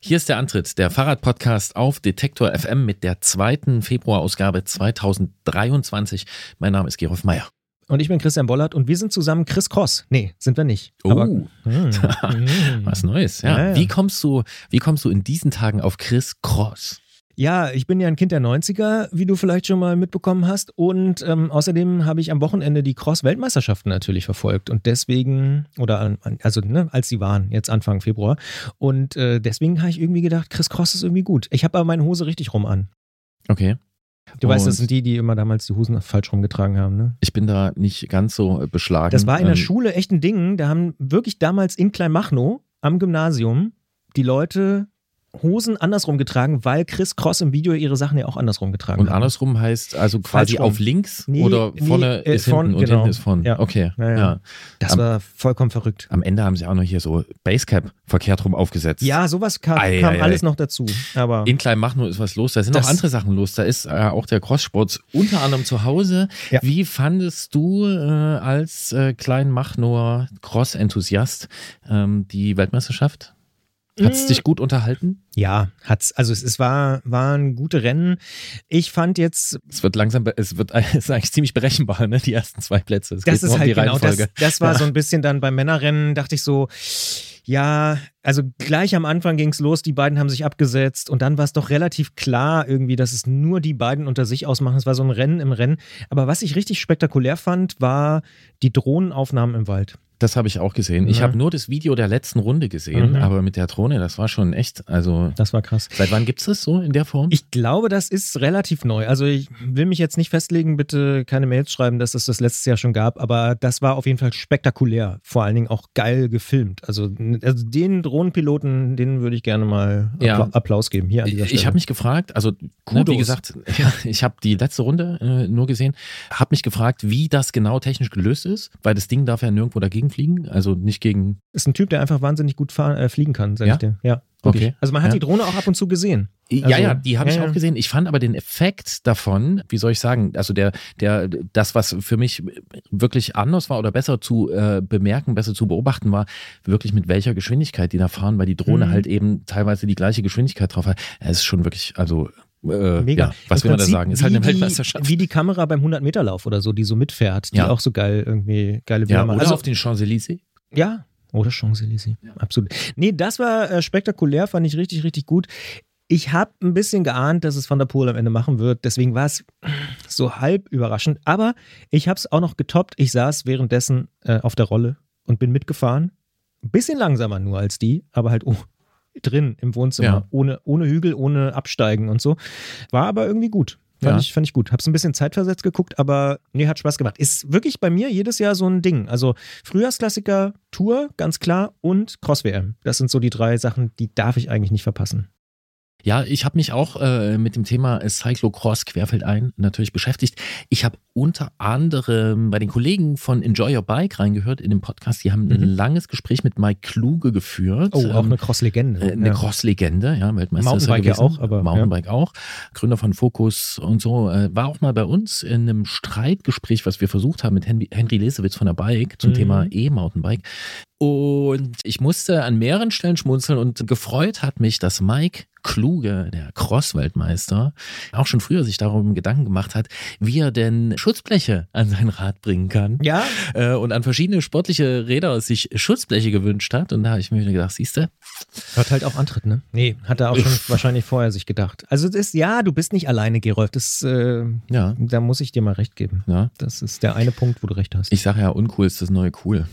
Hier ist der Antritt, der Fahrradpodcast auf Detektor FM mit der zweiten Februarausgabe 2023. Mein Name ist Gerolf Meyer. Und ich bin Christian Bollert und wir sind zusammen Chris Cross. Nee, sind wir nicht. Oh, Aber, hm, was Neues. Ja. Ja, ja. Wie kommst du, wie kommst du in diesen Tagen auf Chris Cross? Ja, ich bin ja ein Kind der 90er, wie du vielleicht schon mal mitbekommen hast. Und ähm, außerdem habe ich am Wochenende die Cross-Weltmeisterschaften natürlich verfolgt. Und deswegen, oder also ne, als sie waren, jetzt Anfang Februar. Und äh, deswegen habe ich irgendwie gedacht, Chris Cross ist irgendwie gut. Ich habe aber meine Hose richtig rum an. Okay. Du weißt, das Und sind die, die immer damals die Hosen falsch rumgetragen haben, ne? Ich bin da nicht ganz so äh, beschlagen. Das war in der Ähm, Schule echt ein Ding. Da haben wirklich damals in Kleinmachnow am Gymnasium die Leute Hosen andersrum getragen, weil Chris Cross im Video ihre Sachen ja auch andersrum getragen Und hat. andersrum heißt also quasi Falsch rum. auf links Nee, oder nee, vorne äh, ist hinten vorn, und genau. hinten ist vorne. Ja. Okay. Ja, ja. ja. Das Am- war vollkommen verrückt. Am Ende haben sie auch noch hier so Basecap verkehrt rum aufgesetzt. Ja, sowas kam, Ei, kam ei, ei. alles noch dazu. Aber In Kleinmachnow ist was los. Da sind auch andere Sachen los. Da ist äh, auch der Crosssport unter anderem zu Hause. Wie fandest du äh, als äh, Kleinmachnower Cross-Enthusiast ähm, die Weltmeisterschaft? Hat es Mm. dich gut unterhalten? ja, hat's. Also es, es war, waren gute Rennen. Ich fand jetzt, Es wird langsam, es wird es ist eigentlich ziemlich berechenbar, ne? Die ersten zwei Plätze. Es das geht nur ist um halt die genau das. Reihenfolge. Das war Ja. so ein bisschen dann beim Männerrennen, dachte ich so, ja, also gleich am Anfang ging es los, die beiden haben sich abgesetzt und dann war es doch relativ klar irgendwie, dass es nur die beiden unter sich ausmachen. Es war so ein Rennen im Rennen. Aber was ich richtig spektakulär fand, war die Drohnenaufnahmen im Wald. Das habe ich auch gesehen. Ich Ja. habe nur das Video der letzten Runde gesehen, Mhm. aber mit der Drohne, das war schon echt, also Das war krass. seit wann gibt es das so in der Form? Ich glaube, das ist relativ neu. Also ich will mich jetzt nicht festlegen, bitte keine Mails schreiben, dass es das letztes Jahr schon gab, aber das war auf jeden Fall spektakulär. Vor allen Dingen auch geil gefilmt. Also, also den Drohnenpiloten, denen würde ich gerne mal Ja. Applaus geben. Hier an dieser Ich Stelle. habe mich gefragt, also Kudos. wie gesagt, ja, ich habe die letzte Runde äh, nur gesehen, habe mich gefragt, wie das genau technisch gelöst ist, weil das Ding darf ja nirgendwo dagegen fliegen, also nicht gegen. ist ein Typ, der einfach wahnsinnig gut fahren, äh, fliegen kann, sag Ja? ich dir. Ja. wirklich. Okay. Also man hat Ja. die Drohne auch ab und zu gesehen. ja, Also, ja, die habe ich ja, ja. auch gesehen. Ich fand aber den Effekt davon, wie soll ich sagen, also der, der, das, was für mich wirklich anders war oder besser zu äh, bemerken, besser zu beobachten war, wirklich mit welcher Geschwindigkeit die da fahren, weil die Drohne Mhm. halt eben teilweise die gleiche Geschwindigkeit drauf hat. Es ist schon wirklich, also äh, Mega. ja, was Im will man da sagen? Ist halt eine wie Weltmeisterschaft. Die, wie die Kamera beim 100-Meter-Lauf oder so, die so mitfährt, die Ja. auch so geil irgendwie geile Bilder ja, macht. oder Also auf den Champs-Élysées. Ja, oder Champs-Élysées. Absolut. Nee, das war äh, spektakulär, fand ich richtig, richtig gut. Ich habe ein bisschen geahnt, dass es Van der Poel am Ende machen wird, deswegen war es so halb überraschend. Aber ich habe es auch noch getoppt. Ich saß währenddessen äh, auf der Rolle und bin mitgefahren. Ein bisschen langsamer nur als die, aber halt oh, drin im Wohnzimmer, Ja. ohne, ohne Hügel, ohne Absteigen und so. War aber irgendwie gut. Fand, Ja. ich, fand ich gut. Hab's ein bisschen zeitversetzt geguckt, aber nee, hat Spaß gemacht. Ist wirklich bei mir jedes Jahr so ein Ding. Also Frühjahrsklassiker, Tour, ganz klar, und Cross-WM. Das sind so die drei Sachen, die darf ich eigentlich nicht verpassen. Ja, ich habe mich auch äh, mit dem Thema Cyclocross querfeldein natürlich beschäftigt. Ich habe unter anderem bei den Kollegen von Enjoy Your Bike reingehört in dem Podcast. Die haben ein Mhm. langes Gespräch mit Mike Kluge geführt. Oh, auch Ähm, eine Cross-Legende. äh, Eine ja. Cross-Legende, ja, Weltmeister ist er Mountainbike ja auch, aber, Mountainbike auch. Gründer von Focus und so. Äh, war auch mal bei uns in einem Streitgespräch, was wir versucht haben mit Henry, Henry Lesewitz von der Bike zum Mhm. Thema E-Mountainbike. Und ich musste an mehreren Stellen schmunzeln und gefreut hat mich, dass Mike Kluge, der Cross-Weltmeister, auch schon früher sich darum Gedanken gemacht hat, wie er denn Schutzbleche an sein Rad bringen kann Ja, äh, und an verschiedene sportliche Räder sich Schutzbleche gewünscht hat. Und da habe ich mir gedacht, siehst du, hat halt auch Antritt, ne? Nee, hat er auch schon wahrscheinlich vorher sich gedacht. Also das ist, ja, du bist nicht alleine, Gerolf. Das, äh, ja, da muss ich dir mal recht geben. ja. Das ist der eine Punkt, wo du recht hast. Ich sage ja, uncool ist das neue cool.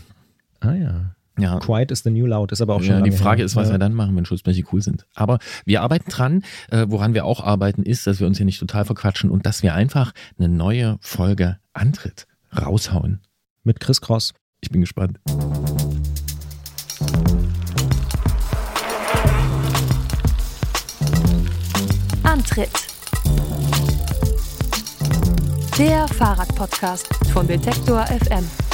Ah ja. Ja. Quiet is the new loud, ist aber auch schon Ja, die Frage her. ist, was ja. wir dann machen, wenn Schutzbleche cool sind. Aber wir arbeiten dran. Äh, woran wir auch arbeiten, ist, dass wir uns hier nicht total verquatschen und dass wir einfach eine neue Folge Antritt raushauen. Mit Chris Cross. Ich bin gespannt. Antritt. Der Fahrradpodcast von Detektor FM.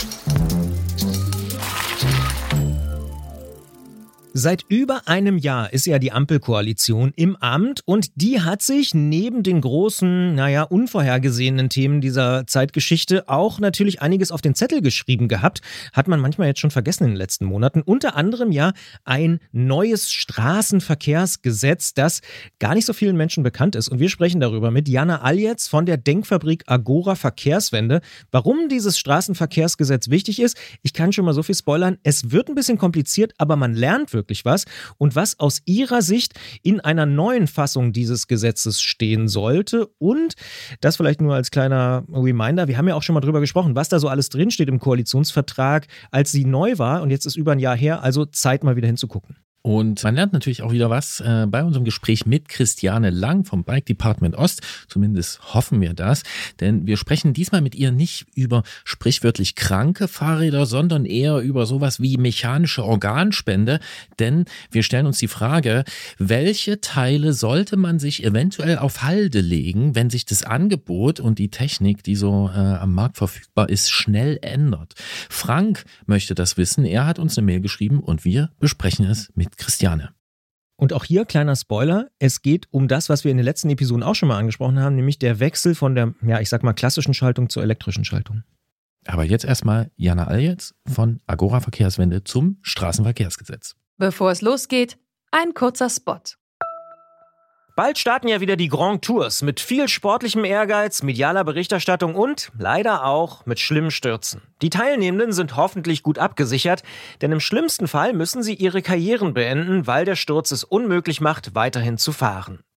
Seit über einem Jahr ist ja die Ampelkoalition im Amt und die hat sich neben den großen, naja, unvorhergesehenen Themen dieser Zeitgeschichte auch natürlich einiges auf den Zettel geschrieben gehabt. Hat man manchmal jetzt schon vergessen in den letzten Monaten. Unter anderem ja ein neues Straßenverkehrsgesetz, das gar nicht so vielen Menschen bekannt ist. Und wir sprechen darüber mit Jana Aljetz von der Denkfabrik Agora Verkehrswende. Warum dieses Straßenverkehrsgesetz wichtig ist, ich kann schon mal so viel spoilern. Es wird ein bisschen kompliziert, aber man lernt wirklich wirklich was und was aus Ihrer Sicht in einer neuen Fassung dieses Gesetzes stehen sollte. Und das vielleicht nur als kleiner Reminder, wir haben ja auch schon mal drüber gesprochen, was da so alles drinsteht im Koalitionsvertrag, als sie neu war und jetzt ist über ein Jahr her, also Zeit mal wieder hinzugucken. Und man lernt natürlich auch wieder was äh, bei unserem Gespräch mit Christiane Lang vom Bike Department Ost. Zumindest hoffen wir das. Denn wir sprechen diesmal mit ihr nicht über sprichwörtlich kranke Fahrräder, sondern eher über sowas wie mechanische Organspende. Denn wir stellen uns die Frage, welche Teile sollte man sich eventuell auf Halde legen, wenn sich das Angebot und die Technik, die so äh, am Markt verfügbar ist, schnell ändert. Frank möchte das wissen. Er hat uns eine Mail geschrieben und wir besprechen es mit Christiane. Und auch hier kleiner Spoiler, es geht um das, was wir in den letzten Episoden auch schon mal angesprochen haben, nämlich der Wechsel von der, ja, ich sag mal, klassischen Schaltung zur elektrischen Schaltung. Aber jetzt erstmal Jana Aljetz von Agora Verkehrswende zum Straßenverkehrsgesetz. Bevor es losgeht, ein kurzer Spot. Bald starten ja wieder die Grand Tours mit viel sportlichem Ehrgeiz, medialer Berichterstattung und leider auch mit schlimmen Stürzen. Die Teilnehmenden sind hoffentlich gut abgesichert, denn im schlimmsten Fall müssen sie ihre Karrieren beenden, weil der Sturz es unmöglich macht, weiterhin zu fahren.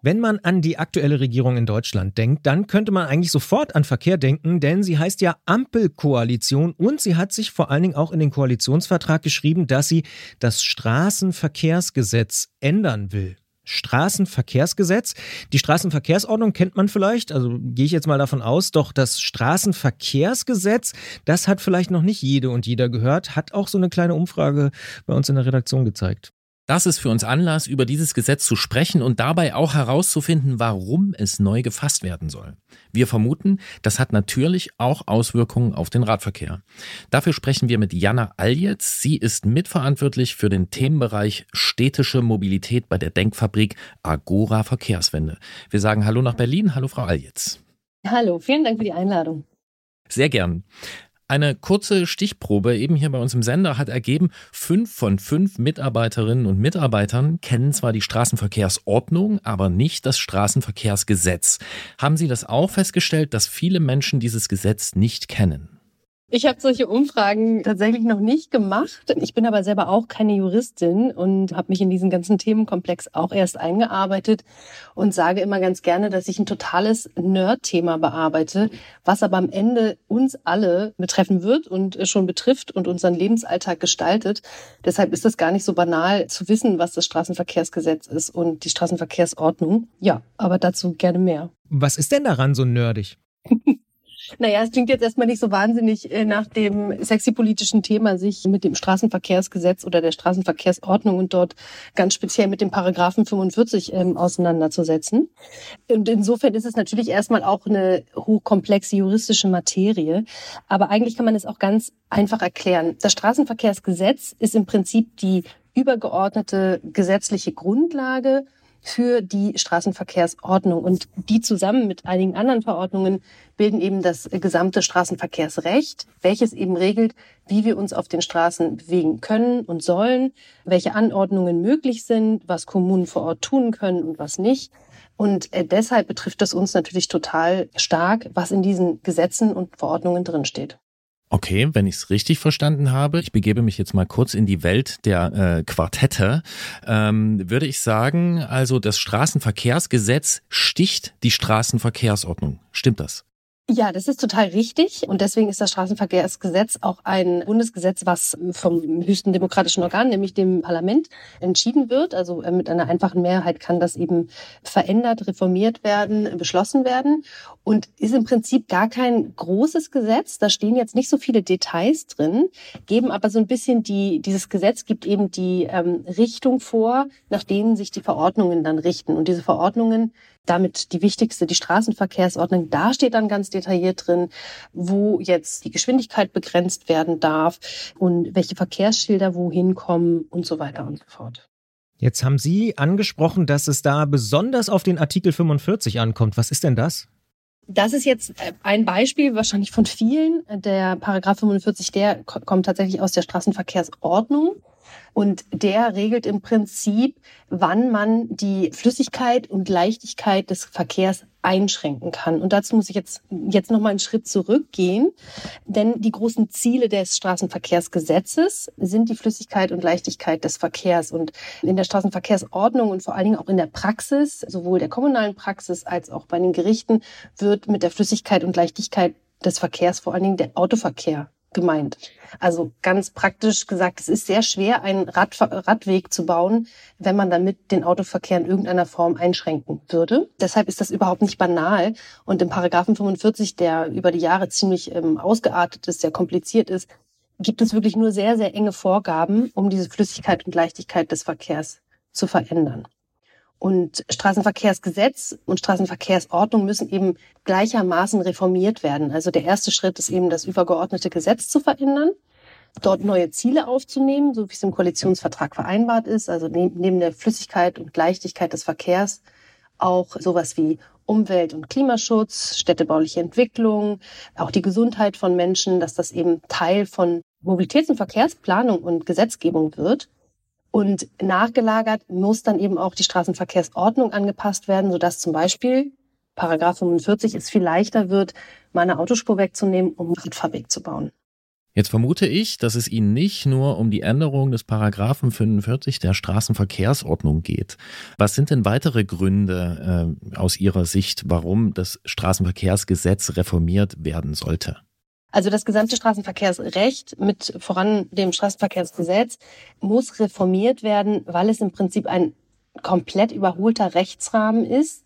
Wenn man an die aktuelle Regierung in Deutschland denkt, dann könnte man eigentlich sofort an Verkehr denken, denn sie heißt ja Ampelkoalition und sie hat sich vor allen Dingen auch in den Koalitionsvertrag geschrieben, dass sie das Straßenverkehrsgesetz ändern will. Straßenverkehrsgesetz. Die Straßenverkehrsordnung kennt man vielleicht, also gehe ich jetzt mal davon aus, doch das Straßenverkehrsgesetz, das hat vielleicht noch nicht jede und jeder gehört, hat auch so eine kleine Umfrage bei uns in der Redaktion gezeigt. Das ist für uns Anlass, über dieses Gesetz zu sprechen und dabei auch herauszufinden, warum es neu gefasst werden soll. Wir vermuten, das hat natürlich auch Auswirkungen auf den Radverkehr. Dafür sprechen wir mit Jana Aljetz. Sie ist mitverantwortlich für den Themenbereich städtische Mobilität bei der Denkfabrik Agora Verkehrswende. Wir sagen Hallo nach Berlin. Hallo, Frau Aljetz. Hallo, vielen Dank für die Einladung. Sehr gern. Eine kurze Stichprobe eben hier bei uns im Sender hat ergeben, fünf von fünf Mitarbeiterinnen und Mitarbeitern kennen zwar die Straßenverkehrsordnung, aber nicht das Straßenverkehrsgesetz. Haben Sie das auch festgestellt, dass viele Menschen dieses Gesetz nicht kennen? Ich habe solche Umfragen tatsächlich noch nicht gemacht. Ich bin aber selber auch keine Juristin und habe mich in diesen ganzen Themenkomplex auch erst eingearbeitet und sage immer ganz gerne, dass ich ein totales Nerd-Thema bearbeite, was aber am Ende uns alle betreffen wird und schon betrifft und unseren Lebensalltag gestaltet. Deshalb ist es gar nicht so banal zu wissen, was das Straßenverkehrsgesetz ist und die Straßenverkehrsordnung. Ja, aber dazu gerne mehr. Was ist denn daran so nerdig? Naja, es klingt jetzt erstmal nicht so wahnsinnig äh, nach dem sexy politischen Thema, sich mit dem Straßenverkehrsgesetz oder der Straßenverkehrsordnung und dort ganz speziell mit dem Paragraphen 45 ähm, auseinanderzusetzen. Und insofern ist es natürlich erstmal auch eine hochkomplexe juristische Materie. Aber eigentlich kann man es auch ganz einfach erklären. Das Straßenverkehrsgesetz ist im Prinzip die übergeordnete gesetzliche Grundlage für die Straßenverkehrsordnung. Und die zusammen mit einigen anderen Verordnungen bilden eben das gesamte Straßenverkehrsrecht, welches eben regelt, wie wir uns auf den Straßen bewegen können und sollen, welche Anordnungen möglich sind, was Kommunen vor Ort tun können und was nicht. Und äh, deshalb betrifft es uns natürlich total stark, was in diesen Gesetzen und Verordnungen drinsteht. Okay, wenn ich es richtig verstanden habe, ich begebe mich jetzt mal kurz in die Welt der äh, Quartette, ähm, würde ich sagen, also das Straßenverkehrsgesetz sticht die Straßenverkehrsordnung. Stimmt das? Ja, das ist total richtig. Und deswegen ist das Straßenverkehrsgesetz auch ein Bundesgesetz, was vom höchsten demokratischen Organ, nämlich dem Parlament, entschieden wird. Also äh, mit einer einfachen Mehrheit kann das eben verändert, reformiert werden, beschlossen werden. Und ist im Prinzip gar kein großes Gesetz. Da stehen jetzt nicht so viele Details drin, geben aber so ein bisschen die, dieses Gesetz gibt eben die ähm, Richtung vor, nach denen sich die Verordnungen dann richten. Und diese Verordnungen damit die wichtigste, die Straßenverkehrsordnung. Da steht dann ganz detailliert drin, wo jetzt die Geschwindigkeit begrenzt werden darf und welche Verkehrsschilder wohin kommen und so weiter und so fort. Jetzt haben Sie angesprochen, dass es da besonders auf den Artikel 45 ankommt. Was ist denn das? Das ist jetzt äh, ein Beispiel, wahrscheinlich von vielen. Der Paragraph 45, der kommt tatsächlich aus der Straßenverkehrsordnung. Und der regelt im Prinzip, wann man die Flüssigkeit und Leichtigkeit des Verkehrs einschränken kann. Und dazu muss ich jetzt, jetzt noch mal einen Schritt zurückgehen. Denn die großen Ziele des Straßenverkehrsgesetzes sind die Flüssigkeit und Leichtigkeit des Verkehrs. Und in der Straßenverkehrsordnung und vor allen Dingen auch in der Praxis, sowohl der kommunalen Praxis als auch bei den Gerichten, wird mit der Flüssigkeit und Leichtigkeit des Verkehrs vor allen Dingen der Autoverkehr gemeint. Also ganz praktisch gesagt, es ist sehr schwer, einen Rad, Radweg zu bauen, wenn man damit den Autoverkehr in irgendeiner Form einschränken würde. Deshalb ist das überhaupt nicht banal. Und im Paragraphen 45, der über die Jahre ziemlich ähm, ausgeartet ist, sehr kompliziert ist, gibt es wirklich nur sehr, sehr enge Vorgaben, um diese Flüssigkeit und Leichtigkeit des Verkehrs zu verändern. Und Straßenverkehrsgesetz und Straßenverkehrsordnung müssen eben gleichermaßen reformiert werden. Also der erste Schritt ist eben das übergeordnete Gesetz zu verändern, dort neue Ziele aufzunehmen, so wie es im Koalitionsvertrag vereinbart ist, also neben der Flüssigkeit und Leichtigkeit des Verkehrs auch sowas wie Umwelt- und Klimaschutz, städtebauliche Entwicklung, auch die Gesundheit von Menschen, dass das eben Teil von Mobilitäts- und Verkehrsplanung und Gesetzgebung wird. Und nachgelagert muss dann eben auch die Straßenverkehrsordnung angepasst werden, sodass zum Beispiel Paragraph 45 es viel leichter wird, meine Autospur wegzunehmen, um einen Radfahrweg zu bauen. Jetzt vermute ich, dass es Ihnen nicht nur um die Änderung des Paragraphen 45 der Straßenverkehrsordnung geht. Was sind denn weitere Gründe äh, aus Ihrer Sicht, warum das Straßenverkehrsgesetz reformiert werden sollte? Also das gesamte Straßenverkehrsrecht mit voran dem Straßenverkehrsgesetz muss reformiert werden, weil es im Prinzip ein komplett überholter Rechtsrahmen ist,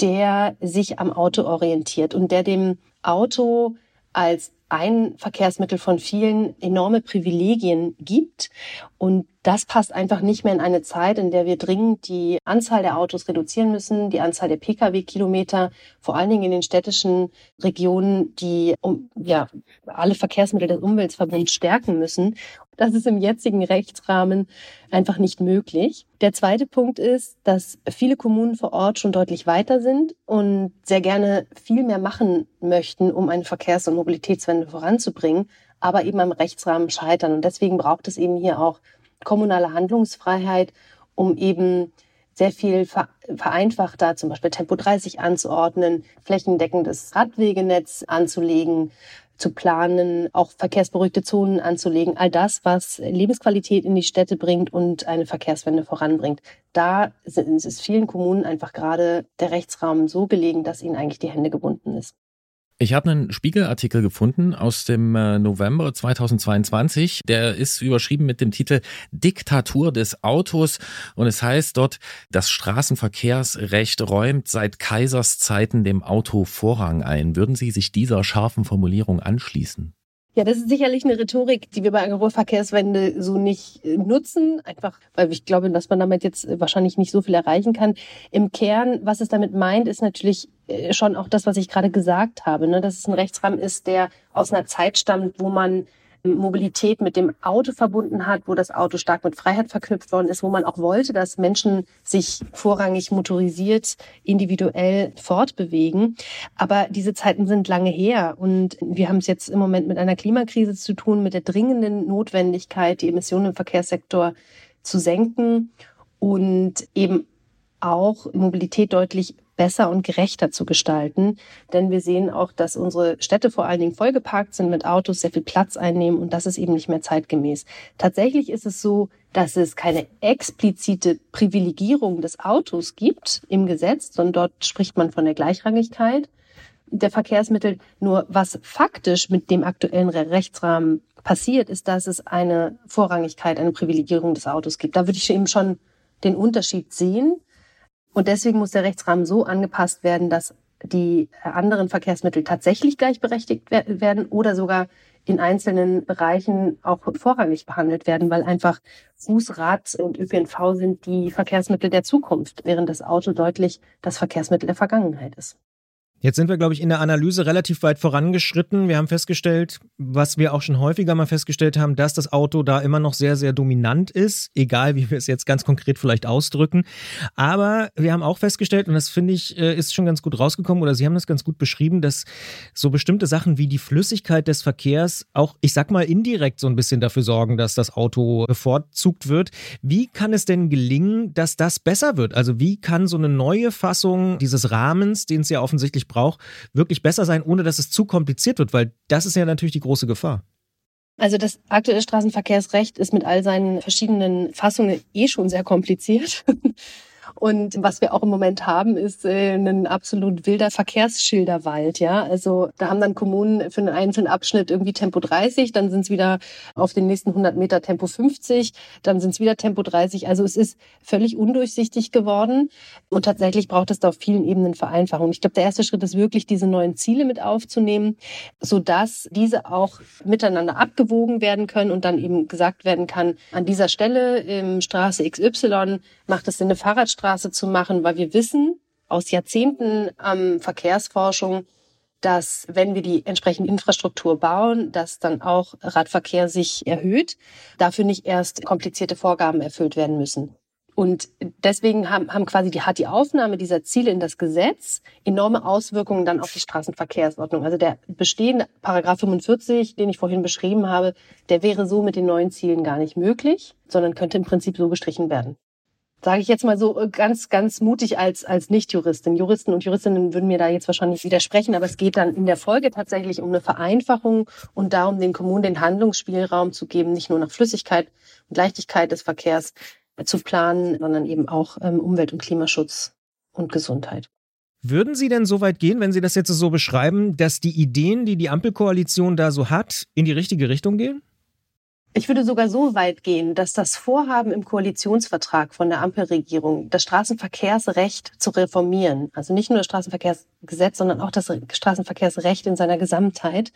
der sich am Auto orientiert und der dem Auto als ein Verkehrsmittel von vielen enorme Privilegien gibt. Und das passt einfach nicht mehr in eine Zeit, in der wir dringend die Anzahl der Autos reduzieren müssen, die Anzahl der Pkw-Kilometer, vor allen Dingen in den städtischen Regionen, die um, ja, alle Verkehrsmittel des Umweltverbunds stärken müssen. Das ist im jetzigen Rechtsrahmen einfach nicht möglich. Der zweite Punkt ist, dass viele Kommunen vor Ort schon deutlich weiter sind und sehr gerne viel mehr machen möchten, um eine Verkehrs- und Mobilitätswende voranzubringen, aber eben am Rechtsrahmen scheitern. Und deswegen braucht es eben hier auch kommunale Handlungsfreiheit, um eben sehr viel vereinfachter, zum Beispiel Tempo 30 anzuordnen, flächendeckendes Radwegenetz anzulegen, zu planen, auch verkehrsberuhigte Zonen anzulegen, all das, was Lebensqualität in die Städte bringt und eine Verkehrswende voranbringt. Da ist es vielen Kommunen einfach gerade der Rechtsraum so gelegen, dass ihnen eigentlich die Hände gebunden ist. Ich habe einen Spiegelartikel gefunden aus dem äh, November 2022. Der ist überschrieben mit dem Titel Diktatur des Autos und es heißt dort, das Straßenverkehrsrecht räumt seit Kaiserszeiten dem Auto Vorrang ein. Würden Sie sich dieser scharfen Formulierung anschließen? Ja, das ist sicherlich eine Rhetorik, die wir bei einer Verkehrswende so nicht äh, nutzen, einfach weil ich glaube, dass man damit jetzt äh, wahrscheinlich nicht so viel erreichen kann. Im Kern, was es damit meint, ist natürlich schon auch das, was ich gerade gesagt habe, ne? dass es ein Rechtsrahmen ist, der aus einer Zeit stammt, wo man Mobilität mit dem Auto verbunden hat, wo das Auto stark mit Freiheit verknüpft worden ist, wo man auch wollte, dass Menschen sich vorrangig motorisiert, individuell fortbewegen. Aber diese Zeiten sind lange her und wir haben es jetzt im Moment mit einer Klimakrise zu tun, mit der dringenden Notwendigkeit, die Emissionen im Verkehrssektor zu senken und eben auch Mobilität deutlich besser und gerechter zu gestalten. Denn wir sehen auch, dass unsere Städte vor allen Dingen vollgeparkt sind mit Autos, sehr viel Platz einnehmen und das ist eben nicht mehr zeitgemäß. Tatsächlich ist es so, dass es keine explizite Privilegierung des Autos gibt im Gesetz, sondern dort spricht man von der Gleichrangigkeit. der Verkehrsmittel. Nur was faktisch mit dem aktuellen Rechtsrahmen passiert, ist, dass es eine Vorrangigkeit, eine Privilegierung des Autos gibt. Da würde ich eben schon den Unterschied sehen. Und deswegen muss der Rechtsrahmen so angepasst werden, dass die anderen Verkehrsmittel tatsächlich gleichberechtigt werden oder sogar in einzelnen Bereichen auch vorrangig behandelt werden, weil einfach Fuß, Rad und ÖPNV sind die Verkehrsmittel der Zukunft, während das Auto deutlich das Verkehrsmittel der Vergangenheit ist. Jetzt sind wir, glaube ich, in der Analyse relativ weit vorangeschritten. Wir haben festgestellt, was wir auch schon häufiger mal festgestellt haben, dass das Auto da immer noch sehr, sehr dominant ist, egal wie wir es jetzt ganz konkret vielleicht ausdrücken. Aber wir haben auch festgestellt, und das finde ich, äh, ist schon ganz gut rausgekommen, oder Sie haben das ganz gut beschrieben, dass so bestimmte Sachen wie die Flüssigkeit des Verkehrs auch, ich sag mal, indirekt so ein bisschen dafür sorgen, dass das Auto bevorzugt wird. Wie kann es denn gelingen, dass das besser wird? Also wie kann so eine neue Fassung dieses Rahmens, den es ja offensichtlich braucht, wirklich besser sein, ohne dass es zu kompliziert wird, weil das ist ja natürlich die große Gefahr. Also das aktuelle Straßenverkehrsrecht ist mit all seinen verschiedenen Fassungen eh schon sehr kompliziert. Und was wir auch im Moment haben, ist äh, ein absolut wilder Verkehrsschilderwald. Ja, also da haben dann Kommunen für einen einzelnen Abschnitt irgendwie Tempo 30, dann sind es wieder auf den nächsten 100 Meter Tempo 50, dann sind es wieder Tempo 30. Also es ist völlig undurchsichtig geworden und tatsächlich braucht es da auf vielen Ebenen Vereinfachung. Ich glaube, der erste Schritt ist wirklich, diese neuen Ziele mit aufzunehmen, so dass diese auch miteinander abgewogen werden können und dann eben gesagt werden kann, an dieser Stelle im Straße XY macht es Sinn, eine Fahrradstraße Straße zu machen, weil wir wissen aus Jahrzehnten ähm, Verkehrsforschung, dass wenn wir die entsprechende Infrastruktur bauen, dass dann auch Radverkehr sich erhöht, dafür nicht erst komplizierte Vorgaben erfüllt werden müssen. Und deswegen haben, haben quasi die, hat die Aufnahme dieser Ziele in das Gesetz enorme Auswirkungen dann auf die Straßenverkehrsordnung. Also der bestehende Paragraph 45, den ich vorhin beschrieben habe, der wäre so mit den neuen Zielen gar nicht möglich, sondern könnte im Prinzip so gestrichen werden sage ich jetzt mal so äh, ganz, ganz mutig als, als Nicht-Juristin. Juristen und Juristinnen würden mir da jetzt wahrscheinlich widersprechen, aber es geht dann in der Folge tatsächlich um eine Vereinfachung und darum, den Kommunen den Handlungsspielraum zu geben, nicht nur nach Flüssigkeit und Leichtigkeit des Verkehrs zu planen, sondern eben auch ähm, Umwelt- und Klimaschutz und Gesundheit. Würden Sie denn so weit gehen, wenn Sie das jetzt so beschreiben, dass die Ideen, die die Ampelkoalition da so hat, in die richtige Richtung gehen? Ich würde sogar so weit gehen, dass das Vorhaben im Koalitionsvertrag von der Ampelregierung, das Straßenverkehrsrecht zu reformieren, also nicht nur das Straßenverkehrsgesetz, sondern auch das Straßenverkehrsrecht in seiner Gesamtheit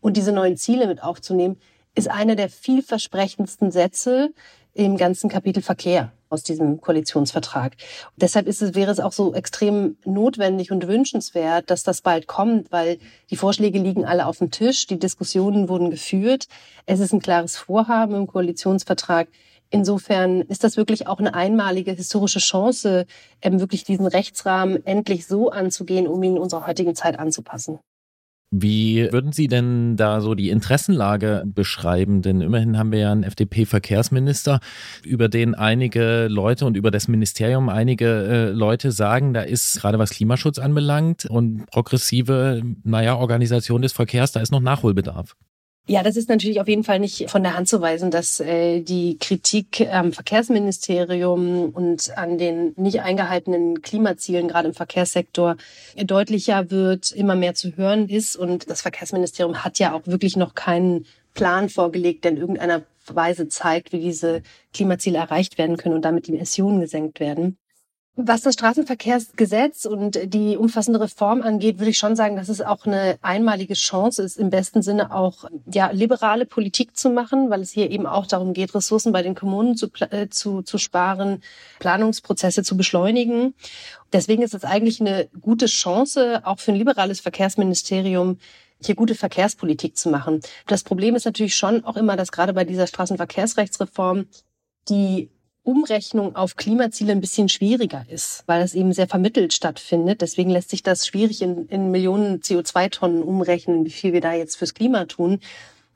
und diese neuen Ziele mit aufzunehmen, ist einer der vielversprechendsten Sätze im ganzen Kapitel Verkehr aus diesem Koalitionsvertrag. Und deshalb ist es, wäre es auch so extrem notwendig und wünschenswert, dass das bald kommt, weil die Vorschläge liegen alle auf dem Tisch, die Diskussionen wurden geführt. Es ist ein klares Vorhaben im Koalitionsvertrag. Insofern ist das wirklich auch eine einmalige historische Chance, eben wirklich diesen Rechtsrahmen endlich so anzugehen, um ihn unserer heutigen Zeit anzupassen. Wie würden Sie denn da so die Interessenlage beschreiben? Denn immerhin haben wir ja einen FDP-Verkehrsminister, über den einige Leute und über das Ministerium einige äh, Leute sagen, da ist gerade was Klimaschutz anbelangt und progressive, naja, Organisation des Verkehrs, da ist noch Nachholbedarf. Ja, das ist natürlich auf jeden Fall nicht von der Hand zu weisen, dass äh, die Kritik am Verkehrsministerium und an den nicht eingehaltenen Klimazielen gerade im Verkehrssektor deutlicher wird, immer mehr zu hören ist. Und das Verkehrsministerium hat ja auch wirklich noch keinen Plan vorgelegt, der in irgendeiner Weise zeigt, wie diese Klimaziele erreicht werden können und damit die Emissionen gesenkt werden. Was das Straßenverkehrsgesetz und die umfassende Reform angeht, würde ich schon sagen, dass es auch eine einmalige Chance ist, im besten Sinne auch ja, liberale Politik zu machen, weil es hier eben auch darum geht, Ressourcen bei den Kommunen zu, äh, zu, zu sparen, Planungsprozesse zu beschleunigen. Deswegen ist es eigentlich eine gute Chance, auch für ein liberales Verkehrsministerium, hier gute Verkehrspolitik zu machen. Das Problem ist natürlich schon auch immer, dass gerade bei dieser Straßenverkehrsrechtsreform die Umrechnung auf Klimaziele ein bisschen schwieriger ist, weil es eben sehr vermittelt stattfindet. Deswegen lässt sich das schwierig in, in Millionen CO2-Tonnen umrechnen, wie viel wir da jetzt fürs Klima tun.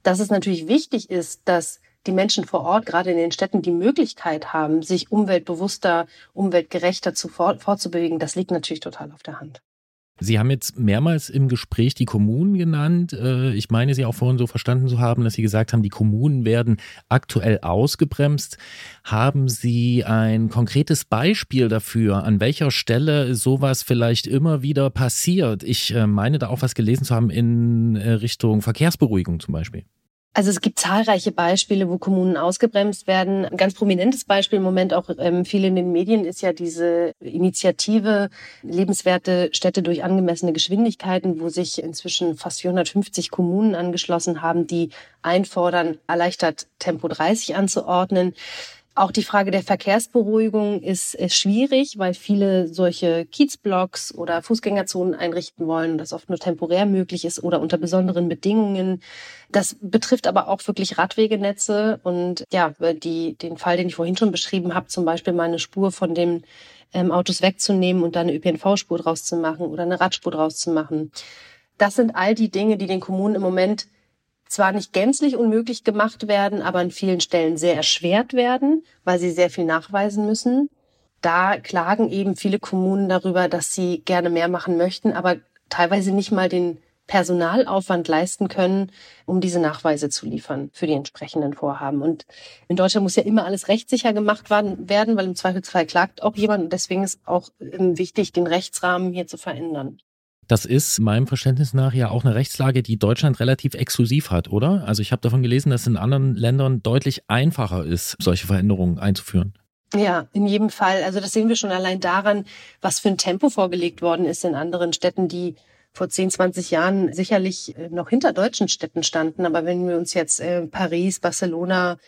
Dass es natürlich wichtig ist, dass die Menschen vor Ort, gerade in den Städten, die Möglichkeit haben, sich umweltbewusster, umweltgerechter zu fortzubewegen, das liegt natürlich total auf der Hand. Sie haben jetzt mehrmals im Gespräch die Kommunen genannt. Äh, ich meine, Sie auch vorhin so verstanden zu haben, dass Sie gesagt haben, die Kommunen werden aktuell ausgebremst. Haben Sie ein konkretes Beispiel dafür, an welcher Stelle sowas vielleicht immer wieder passiert? Ich äh, meine da auch was gelesen zu haben in äh, Richtung Verkehrsberuhigung zum Beispiel. Also es gibt zahlreiche Beispiele, wo Kommunen ausgebremst werden. Ein ganz prominentes Beispiel im Moment auch ähm, viel in den Medien ist ja diese Initiative lebenswerte Städte durch angemessene Geschwindigkeiten, wo sich inzwischen fast 450 Kommunen angeschlossen haben, die einfordern, erleichtert Tempo 30 anzuordnen. Auch die Frage der Verkehrsberuhigung ist, ist schwierig, weil viele solche Kiezblocks oder Fußgängerzonen einrichten wollen, das oft nur temporär möglich ist oder unter besonderen Bedingungen. Das betrifft aber auch wirklich Radwegenetze und ja, die, den Fall, den ich vorhin schon beschrieben habe, zum Beispiel mal eine Spur von den ähm, Autos wegzunehmen und dann eine ÖPNV-Spur draus zu machen oder eine Radspur draus zu machen. Das sind all die Dinge, die den Kommunen im Moment zwar nicht gänzlich unmöglich gemacht werden, aber an vielen Stellen sehr erschwert werden, weil sie sehr viel nachweisen müssen. Da klagen eben viele Kommunen darüber, dass sie gerne mehr machen möchten, aber teilweise nicht mal den Personalaufwand leisten können, um diese Nachweise zu liefern für die entsprechenden Vorhaben. Und in Deutschland muss ja immer alles rechtssicher gemacht werden, weil im Zweifelsfall klagt auch jemand. Und deswegen ist auch ähm, wichtig, den Rechtsrahmen hier zu verändern. Das ist meinem Verständnis nach ja auch eine Rechtslage, die Deutschland relativ exklusiv hat, oder? Also ich habe davon gelesen, dass es in anderen Ländern deutlich einfacher ist, solche Veränderungen einzuführen. Ja, in jedem Fall. Also das sehen wir schon allein daran, was für ein Tempo vorgelegt worden ist in anderen Städten, die vor 10, 20 Jahren sicherlich äh, noch hinter deutschen Städten standen. Aber wenn wir uns jetzt äh, Paris, Barcelona,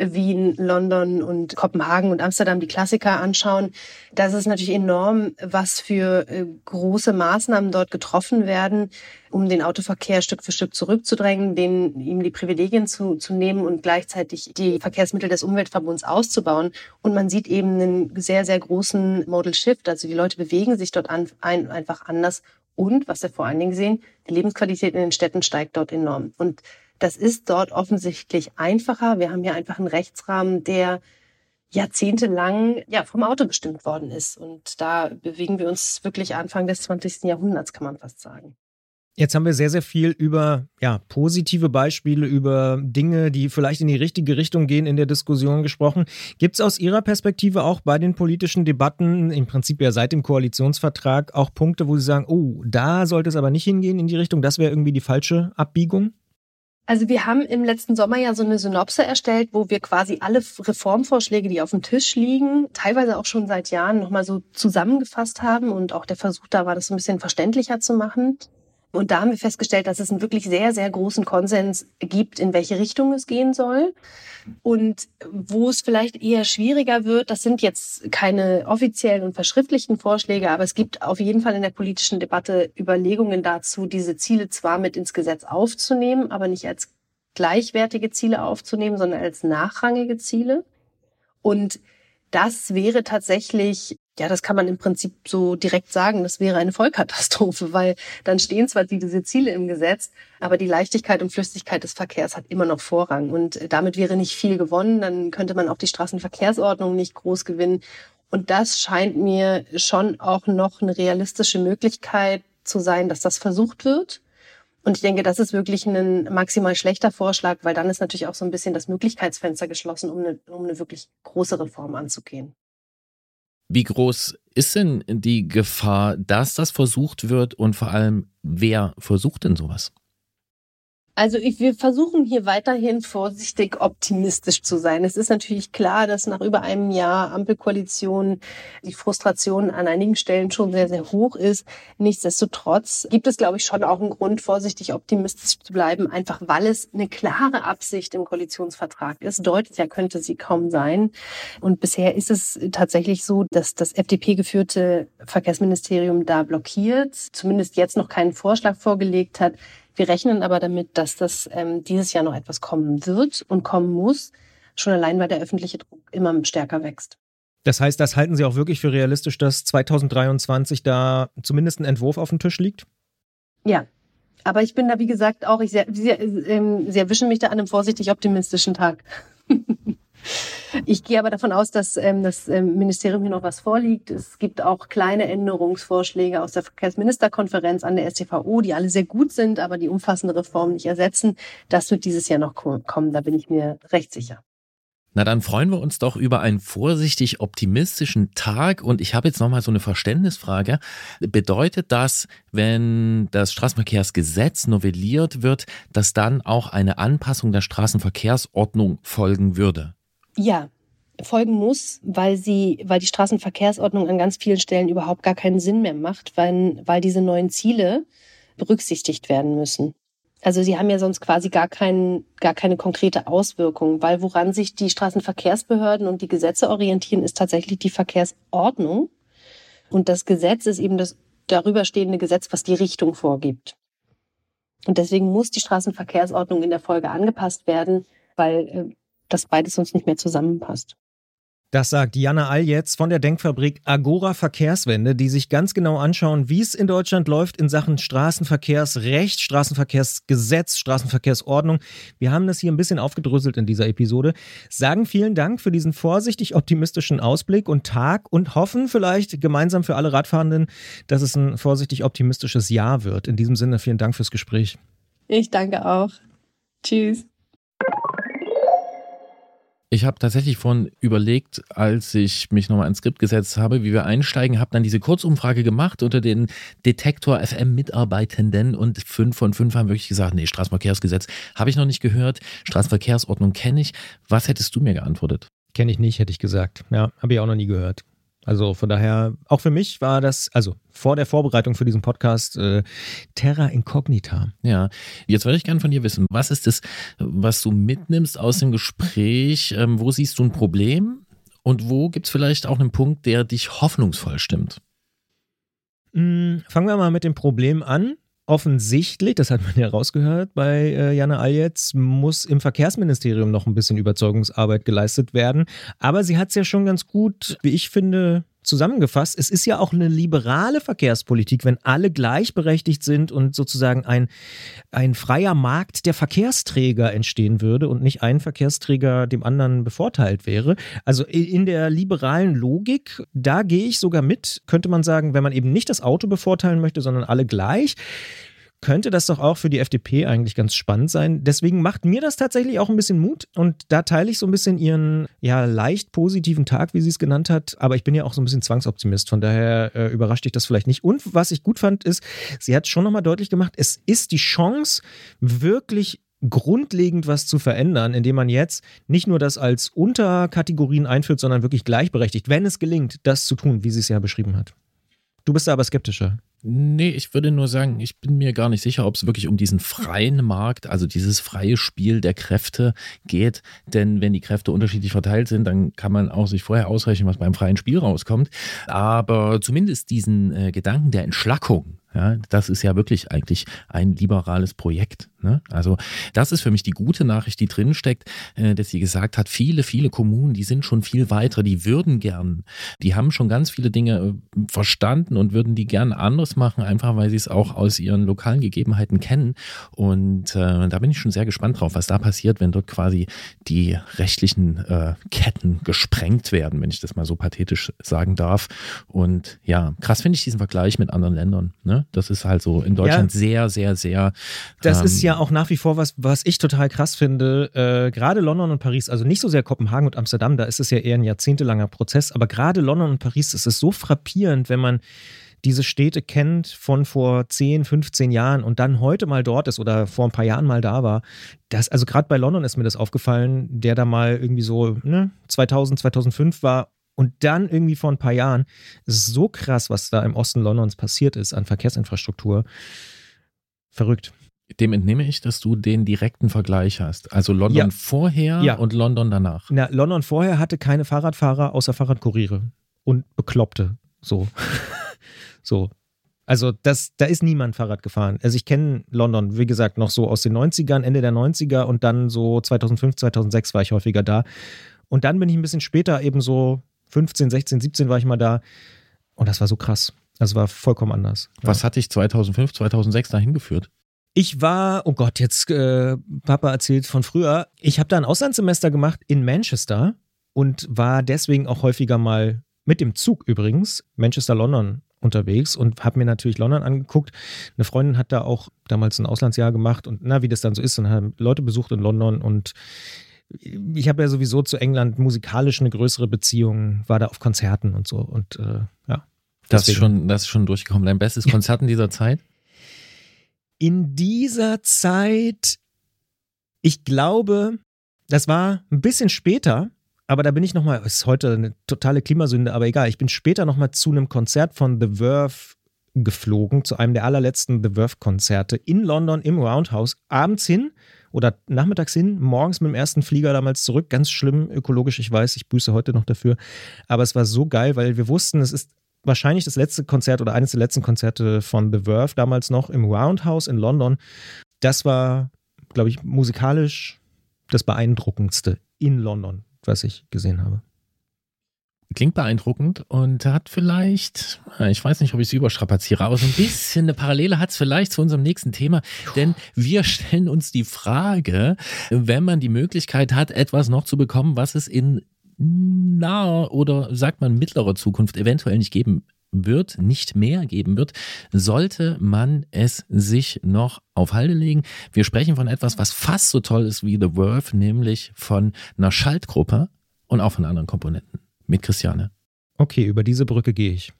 Wien, London und Kopenhagen und Amsterdam die Klassiker anschauen, das ist natürlich enorm, was für äh, große Maßnahmen dort getroffen werden, um den Autoverkehr Stück für Stück zurückzudrängen, den, ihm die Privilegien zu, zu nehmen und gleichzeitig die Verkehrsmittel des Umweltverbunds auszubauen. Und man sieht eben einen sehr, sehr großen Model Shift. Also die Leute bewegen sich dort an, ein, einfach anders. Und was wir vor allen Dingen sehen, die Lebensqualität in den Städten steigt dort enorm. Und das ist dort offensichtlich einfacher. Wir haben ja einfach einen Rechtsrahmen, der jahrzehntelang ja vom Auto bestimmt worden ist. Und da bewegen wir uns wirklich Anfang des 20. Jahrhunderts, kann man fast sagen. Jetzt haben wir sehr, sehr viel über ja, positive Beispiele, über Dinge, die vielleicht in die richtige Richtung gehen, in der Diskussion gesprochen. Gibt es aus Ihrer Perspektive auch bei den politischen Debatten, im Prinzip ja seit dem Koalitionsvertrag, auch Punkte, wo Sie sagen, oh, da sollte es aber nicht hingehen in die Richtung, das wäre irgendwie die falsche Abbiegung? Also wir haben im letzten Sommer ja so eine Synopse erstellt, wo wir quasi alle Reformvorschläge, die auf dem Tisch liegen, teilweise auch schon seit Jahren nochmal so zusammengefasst haben und auch der Versuch da war, das so ein bisschen verständlicher zu machen. Und da haben wir festgestellt, dass es einen wirklich sehr, sehr großen Konsens gibt, in welche Richtung es gehen soll. Und wo es vielleicht eher schwieriger wird, das sind jetzt keine offiziellen und verschriftlichten Vorschläge, aber es gibt auf jeden Fall in der politischen Debatte Überlegungen dazu, diese Ziele zwar mit ins Gesetz aufzunehmen, aber nicht als gleichwertige Ziele aufzunehmen, sondern als nachrangige Ziele. Und das wäre tatsächlich ja, das kann man im Prinzip so direkt sagen, das wäre eine Vollkatastrophe, weil dann stehen zwar diese Ziele im Gesetz, aber die Leichtigkeit und Flüssigkeit des Verkehrs hat immer noch Vorrang und damit wäre nicht viel gewonnen, dann könnte man auch die Straßenverkehrsordnung nicht groß gewinnen und das scheint mir schon auch noch eine realistische Möglichkeit zu sein, dass das versucht wird. Und ich denke, das ist wirklich ein maximal schlechter Vorschlag, weil dann ist natürlich auch so ein bisschen das Möglichkeitsfenster geschlossen, um eine, um eine wirklich große Reform anzugehen. Wie groß ist denn die Gefahr, dass das versucht wird und vor allem, wer versucht denn sowas? Also ich, wir versuchen hier weiterhin vorsichtig optimistisch zu sein. Es ist natürlich klar, dass nach über einem Jahr Ampelkoalition die Frustration an einigen Stellen schon sehr, sehr hoch ist. Nichtsdestotrotz gibt es, glaube ich, schon auch einen Grund, vorsichtig optimistisch zu bleiben, einfach weil es eine klare Absicht im Koalitionsvertrag ist. Deutlicher könnte sie kaum sein. Und bisher ist es tatsächlich so, dass das FDP-geführte Verkehrsministerium da blockiert, zumindest jetzt noch keinen Vorschlag vorgelegt hat. Wir rechnen aber damit, dass das ähm, dieses Jahr noch etwas kommen wird und kommen muss, schon allein weil der öffentliche Druck immer stärker wächst. Das heißt, das halten Sie auch wirklich für realistisch, dass 2023 da zumindest ein Entwurf auf dem Tisch liegt? Ja, aber ich bin da, wie gesagt, auch, ich, sehr, Sie, ähm, Sie erwischen mich da an einem vorsichtig optimistischen Tag. Ich gehe aber davon aus, dass ähm, das ähm, Ministerium hier noch was vorliegt. Es gibt auch kleine Änderungsvorschläge aus der Verkehrsministerkonferenz an der STVO, die alle sehr gut sind, aber die umfassende Reform nicht ersetzen. Das wird dieses Jahr noch kommen, da bin ich mir recht sicher. Na, dann freuen wir uns doch über einen vorsichtig optimistischen Tag. Und ich habe jetzt nochmal so eine Verständnisfrage. Bedeutet das, wenn das Straßenverkehrsgesetz novelliert wird, dass dann auch eine Anpassung der Straßenverkehrsordnung folgen würde? Ja, folgen muss, weil sie, weil die Straßenverkehrsordnung an ganz vielen Stellen überhaupt gar keinen Sinn mehr macht, weil, weil diese neuen Ziele berücksichtigt werden müssen. Also sie haben ja sonst quasi gar, kein, gar keine konkrete Auswirkung, weil woran sich die Straßenverkehrsbehörden und die Gesetze orientieren, ist tatsächlich die Verkehrsordnung. Und das Gesetz ist eben das darüber stehende Gesetz, was die Richtung vorgibt. Und deswegen muss die Straßenverkehrsordnung in der Folge angepasst werden, weil äh, das beides sonst nicht mehr zusammenpasst. Das sagt Jana All jetzt von der Denkfabrik Agora Verkehrswende, die sich ganz genau anschauen, wie es in Deutschland läuft in Sachen Straßenverkehrsrecht, Straßenverkehrsgesetz, Straßenverkehrsordnung. Wir haben das hier ein bisschen aufgedröselt in dieser Episode. Sagen vielen Dank für diesen vorsichtig optimistischen Ausblick und Tag und hoffen vielleicht gemeinsam für alle Radfahrenden, dass es ein vorsichtig optimistisches Jahr wird. In diesem Sinne vielen Dank fürs Gespräch. Ich danke auch. Tschüss. Ich habe tatsächlich von überlegt, als ich mich nochmal ins Skript gesetzt habe, wie wir einsteigen, habe dann diese Kurzumfrage gemacht unter den Detektor FM Mitarbeitenden und fünf von fünf haben wirklich gesagt, nee, Straßenverkehrsgesetz habe ich noch nicht gehört, Straßenverkehrsordnung kenne ich. Was hättest du mir geantwortet? Kenne ich nicht, hätte ich gesagt. Ja, habe ich auch noch nie gehört. Also von daher, auch für mich war das, also vor der Vorbereitung für diesen Podcast, äh, Terra Incognita. Ja, jetzt würde ich gerne von dir wissen, was ist das, was du mitnimmst aus dem Gespräch? Ähm, wo siehst du ein Problem? Und wo gibt es vielleicht auch einen Punkt, der dich hoffnungsvoll stimmt? Hm, fangen wir mal mit dem Problem an offensichtlich, das hat man ja rausgehört bei äh, Jana Aljetz, muss im Verkehrsministerium noch ein bisschen Überzeugungsarbeit geleistet werden. Aber sie hat es ja schon ganz gut, wie ich finde, zusammengefasst, es ist ja auch eine liberale Verkehrspolitik, wenn alle gleichberechtigt sind und sozusagen ein, ein freier Markt der Verkehrsträger entstehen würde und nicht ein Verkehrsträger dem anderen bevorteilt wäre. Also in der liberalen Logik, da gehe ich sogar mit, könnte man sagen, wenn man eben nicht das Auto bevorteilen möchte, sondern alle gleich, könnte das doch auch für die FDP eigentlich ganz spannend sein. Deswegen macht mir das tatsächlich auch ein bisschen Mut und da teile ich so ein bisschen ihren ja leicht positiven Tag, wie sie es genannt hat. Aber ich bin ja auch so ein bisschen Zwangsoptimist, von daher äh, überrascht dich das vielleicht nicht. Und was ich gut fand, ist, sie hat schon nochmal deutlich gemacht, es ist die Chance, wirklich grundlegend was zu verändern, indem man jetzt nicht nur das als Unterkategorien einführt, sondern wirklich gleichberechtigt, wenn es gelingt, das zu tun, wie sie es ja beschrieben hat. Du bist da aber skeptischer. Nee, ich würde nur sagen, ich bin mir gar nicht sicher, ob es wirklich um diesen freien Markt, also dieses freie Spiel der Kräfte geht. Denn wenn die Kräfte unterschiedlich verteilt sind, dann kann man auch sich vorher ausrechnen, was beim freien Spiel rauskommt. Aber zumindest diesen äh, Gedanken der Entschlackung, ja, das ist ja wirklich eigentlich ein liberales Projekt. Ne? Also das ist für mich die gute Nachricht, die drin steckt, äh, dass sie gesagt hat, viele, viele Kommunen, die sind schon viel weiter, die würden gern, die haben schon ganz viele Dinge äh, verstanden und würden die gern anders machen, einfach weil sie es auch aus ihren lokalen Gegebenheiten kennen. Und äh, da bin ich schon sehr gespannt drauf, was da passiert, wenn dort quasi die rechtlichen äh, Ketten gesprengt werden, wenn ich das mal so pathetisch sagen darf. Und ja, krass finde ich diesen Vergleich mit anderen Ländern. Ne? Das ist halt so in Deutschland ja, sehr, sehr, sehr. Das ähm, ist ja auch nach wie vor was, was ich total krass finde. Äh, gerade London und Paris, also nicht so sehr Kopenhagen und Amsterdam, da ist es ja eher ein jahrzehntelanger Prozess, aber gerade London und Paris ist es so frappierend, wenn man diese Städte kennt von vor 10, 15 Jahren und dann heute mal dort ist oder vor ein paar Jahren mal da war. Das, also gerade bei London ist mir das aufgefallen, der da mal irgendwie so ne, 2000, 2005 war und dann irgendwie vor ein paar Jahren, ist so krass, was da im Osten Londons passiert ist an Verkehrsinfrastruktur. Verrückt. Dem entnehme ich, dass du den direkten Vergleich hast. Also London ja. vorher ja. und London danach. Na, London vorher hatte keine Fahrradfahrer außer Fahrradkuriere und Bekloppte. So. so. Also das, da ist niemand Fahrrad gefahren. Also ich kenne London, wie gesagt, noch so aus den 90ern, Ende der 90er und dann so 2005, 2006 war ich häufiger da. Und dann bin ich ein bisschen später eben so 15, 16, 17 war ich mal da. Und das war so krass. Das war vollkommen anders. Was hat dich 2005, 2006 dahin geführt? Ich war, oh Gott, jetzt äh, Papa erzählt von früher. Ich habe da ein Auslandssemester gemacht in Manchester und war deswegen auch häufiger mal mit dem Zug übrigens, Manchester, London unterwegs und habe mir natürlich London angeguckt. Eine Freundin hat da auch damals ein Auslandsjahr gemacht und na, wie das dann so ist, und haben Leute besucht in London und ich habe ja sowieso zu England musikalisch eine größere Beziehung, war da auf Konzerten und so und äh, ja. Das ist, schon, das ist schon durchgekommen. Dein bestes Konzert in dieser Zeit? In dieser Zeit, ich glaube, das war ein bisschen später, aber da bin ich nochmal, ist heute eine totale Klimasünde, aber egal, ich bin später nochmal zu einem Konzert von The Verve geflogen, zu einem der allerletzten The Verve-Konzerte in London im Roundhouse, abends hin oder nachmittags hin, morgens mit dem ersten Flieger damals zurück. Ganz schlimm ökologisch, ich weiß, ich büße heute noch dafür. Aber es war so geil, weil wir wussten, es ist wahrscheinlich das letzte Konzert oder eines der letzten Konzerte von The Verve damals noch im Roundhouse in London. Das war, glaube ich, musikalisch das beeindruckendste in London was ich gesehen habe. Klingt beeindruckend und hat vielleicht, ich weiß nicht, ob ich es überstrapaziere, aber so ein bisschen eine Parallele hat es vielleicht zu unserem nächsten Thema. Denn wir stellen uns die Frage, wenn man die Möglichkeit hat, etwas noch zu bekommen, was es in naher oder sagt man mittlerer Zukunft eventuell nicht geben wird, nicht mehr geben wird, sollte man es sich noch auf Halde legen. Wir sprechen von etwas, was fast so toll ist wie The Verve, nämlich von einer Schaltgruppe und auch von anderen Komponenten. Mit Christiane. Okay, über diese Brücke gehe ich.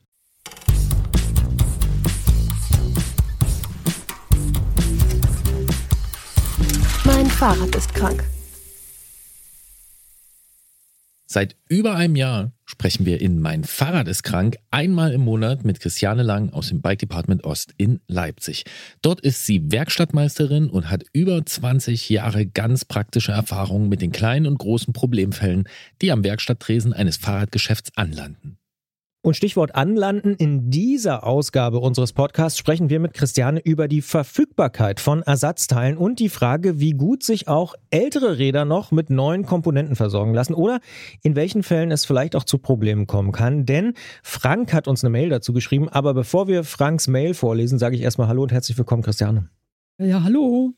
Mein Fahrrad ist krank. Seit über einem Jahr sprechen wir in Mein Fahrrad ist krank einmal im Monat mit Christiane Lang aus dem Bike Department Ost in Leipzig. Dort ist sie Werkstattmeisterin und hat über 20 Jahre ganz praktische Erfahrungen mit den kleinen und großen Problemfällen, die am Werkstatttresen eines Fahrradgeschäfts anlanden. Und Stichwort Anlanden, in dieser Ausgabe unseres Podcasts sprechen wir mit Christiane über die Verfügbarkeit von Ersatzteilen und die Frage, wie gut sich auch ältere Räder noch mit neuen Komponenten versorgen lassen oder in welchen Fällen es vielleicht auch zu Problemen kommen kann. Denn Frank hat uns eine Mail dazu geschrieben, aber bevor wir Franks Mail vorlesen, sage ich erstmal Hallo und herzlich willkommen, Christiane. Ja, hallo.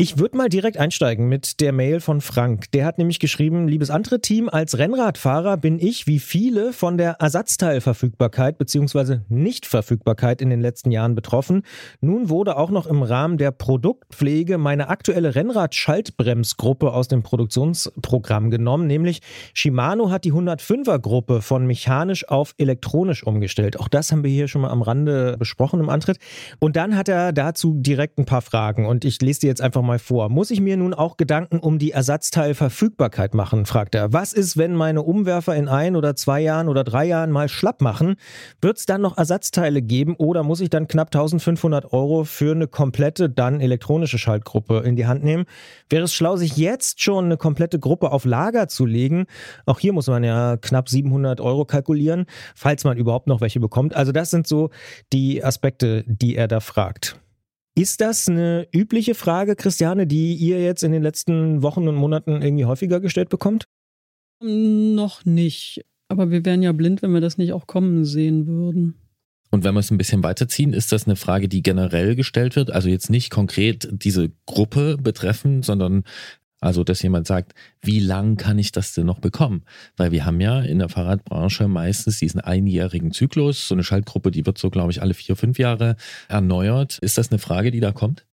Ich würde mal direkt einsteigen mit der Mail von Frank. Der hat nämlich geschrieben, liebes andere Team, als Rennradfahrer bin ich wie viele von der Ersatzteilverfügbarkeit bzw. Nichtverfügbarkeit in den letzten Jahren betroffen. Nun wurde auch noch im Rahmen der Produktpflege meine aktuelle Rennrad-Schaltbremsgruppe aus dem Produktionsprogramm genommen, nämlich Shimano hat die 105er Gruppe von mechanisch auf elektronisch umgestellt. Auch das haben wir hier schon mal am Rande besprochen im Antritt. Und dann hat er dazu direkt ein paar Fragen und ich lese dir jetzt einfach mal mal vor. Muss ich mir nun auch Gedanken um die Ersatzteilverfügbarkeit machen, fragt er. Was ist, wenn meine Umwerfer in ein oder zwei Jahren oder drei Jahren mal schlapp machen? Wird es dann noch Ersatzteile geben oder muss ich dann knapp 1500 Euro für eine komplette, dann elektronische Schaltgruppe in die Hand nehmen? Wäre es schlau, sich jetzt schon eine komplette Gruppe auf Lager zu legen? Auch hier muss man ja knapp 700 Euro kalkulieren, falls man überhaupt noch welche bekommt. Also das sind so die Aspekte, die er da fragt. Ist das eine übliche Frage, Christiane, die ihr jetzt in den letzten Wochen und Monaten irgendwie häufiger gestellt bekommt? Noch nicht. Aber wir wären ja blind, wenn wir das nicht auch kommen sehen würden. Und wenn wir es ein bisschen weiterziehen, ist das eine Frage, die generell gestellt wird? Also jetzt nicht konkret diese Gruppe betreffen, sondern also, dass jemand sagt, wie lang kann ich das denn noch bekommen? Weil wir haben ja in der Fahrradbranche meistens diesen einjährigen Zyklus. So eine Schaltgruppe, die wird so, glaube ich, alle vier, fünf Jahre erneuert. Ist das eine Frage, die da kommt?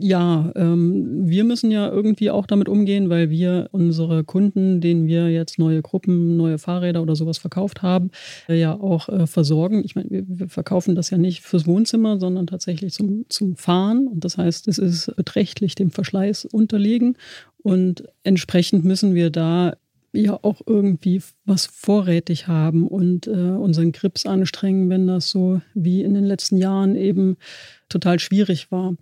Ja, ähm, wir müssen ja irgendwie auch damit umgehen, weil wir unsere Kunden, denen wir jetzt neue Gruppen, neue Fahrräder oder sowas verkauft haben, äh, ja auch äh, versorgen. Ich meine, wir, wir, verkaufen das ja nicht fürs Wohnzimmer, sondern tatsächlich zum, zum Fahren. Und das heißt, es ist beträchtlich dem Verschleiß unterlegen. Und entsprechend müssen wir da ja auch irgendwie was vorrätig haben und äh, unseren Grips anstrengen, wenn das so wie in den letzten Jahren eben total schwierig war.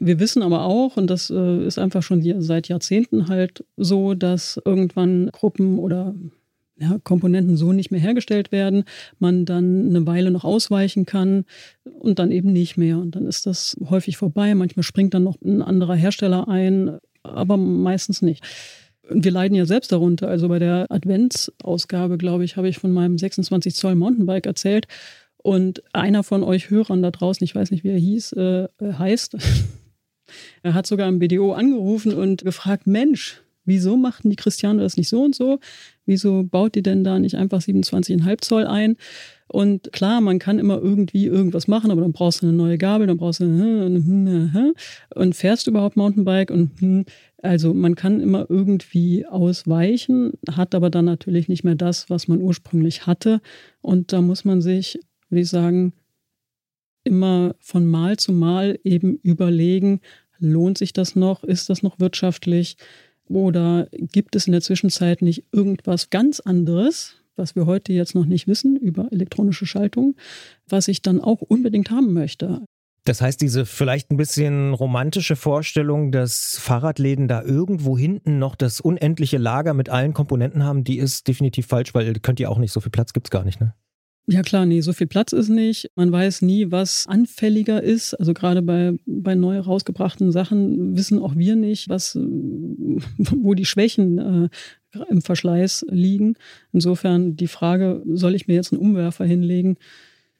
Wir wissen aber auch, und das äh, ist einfach schon seit Jahrzehnten halt so, dass irgendwann Gruppen oder ja, Komponenten so nicht mehr hergestellt werden, man dann eine Weile noch ausweichen kann und dann eben nicht mehr. Und dann ist das häufig vorbei. Manchmal springt dann noch ein anderer Hersteller ein, aber meistens nicht. Wir leiden ja selbst darunter. Also bei der Adventsausgabe, glaube ich, habe ich von meinem 26 Zoll Mountainbike erzählt. Und einer von euch Hörern da draußen, ich weiß nicht, wie er hieß, äh, heißt, Er hat sogar im BDO angerufen und gefragt, Mensch, wieso machten die Christiane das nicht so und so? Wieso baut die denn da nicht einfach 27,5 Zoll ein? Und klar, man kann immer irgendwie irgendwas machen, aber dann brauchst du eine neue Gabel, dann brauchst du eine, und fährst du überhaupt Mountainbike und hm, also man kann immer irgendwie ausweichen, hat aber dann natürlich nicht mehr das, was man ursprünglich hatte. Und da muss man sich, würde ich sagen, immer von Mal zu Mal eben überlegen, lohnt sich das noch, ist das noch wirtschaftlich oder gibt es in der Zwischenzeit nicht irgendwas ganz anderes, was wir heute jetzt noch nicht wissen über elektronische Schaltung, was ich dann auch unbedingt haben möchte. Das heißt, diese vielleicht ein bisschen romantische Vorstellung, dass Fahrradläden da irgendwo hinten noch das unendliche Lager mit allen Komponenten haben, die ist definitiv falsch, weil könnt ihr auch nicht, so viel Platz gibt es gar nicht, ne? Ja klar, nee, so viel Platz ist nicht. Man weiß nie, was anfälliger ist. Also gerade bei, bei neu rausgebrachten Sachen wissen auch wir nicht, was, wo die Schwächen äh, im Verschleiß liegen. Insofern die Frage, soll ich mir jetzt einen Umwerfer hinlegen?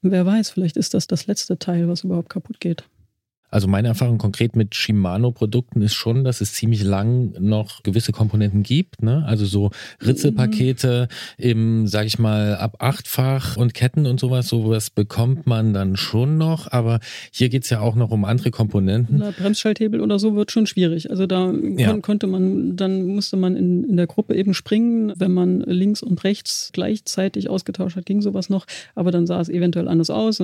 Wer weiß, vielleicht ist das das letzte Teil, was überhaupt kaputt geht. Also meine Erfahrung konkret mit Shimano-Produkten ist schon, dass es ziemlich lang noch gewisse Komponenten gibt. Ne? Also so Ritzelpakete im, sag ich mal, ab achtfach und Ketten und sowas, sowas bekommt man dann schon noch. Aber hier geht's ja auch noch um andere Komponenten. Na, Bremsschalthebel oder so wird schon schwierig. Also da ja. konnte man, dann musste man in, in der Gruppe eben springen. Wenn man links und rechts gleichzeitig ausgetauscht hat, ging sowas noch. Aber dann sah es eventuell anders aus.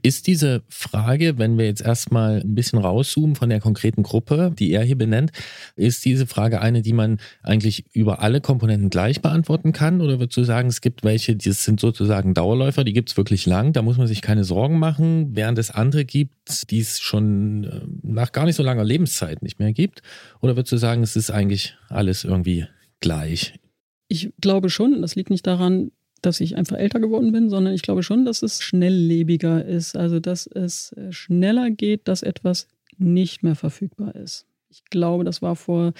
Ist diese Frage, wenn wir jetzt erstmal ein bisschen rauszoomen von der konkreten Gruppe, die er hier benennt, ist diese Frage eine, die man eigentlich über alle Komponenten gleich beantworten kann? Oder würdest du sagen, es gibt welche, die sind sozusagen Dauerläufer, die gibt es wirklich lang, da muss man sich keine Sorgen machen, während es andere gibt, die es schon äh, nach gar nicht so langer Lebenszeit nicht mehr gibt? Oder würdest du sagen, es ist eigentlich alles irgendwie gleich? Ich glaube schon, das liegt nicht daran, dass ich einfach älter geworden bin, sondern ich glaube schon, dass es schnelllebiger ist. Also, dass es äh, schneller geht, dass etwas nicht mehr verfügbar ist. Ich glaube, das war vor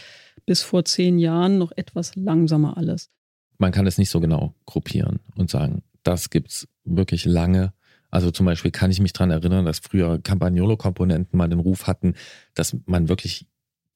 bis vor zehn Jahren noch etwas langsamer alles. Man kann es nicht so genau gruppieren und sagen, das gibt es wirklich lange. Also zum Beispiel kann ich mich daran erinnern, dass früher Campagnolo-Komponenten mal den Ruf hatten, dass man wirklich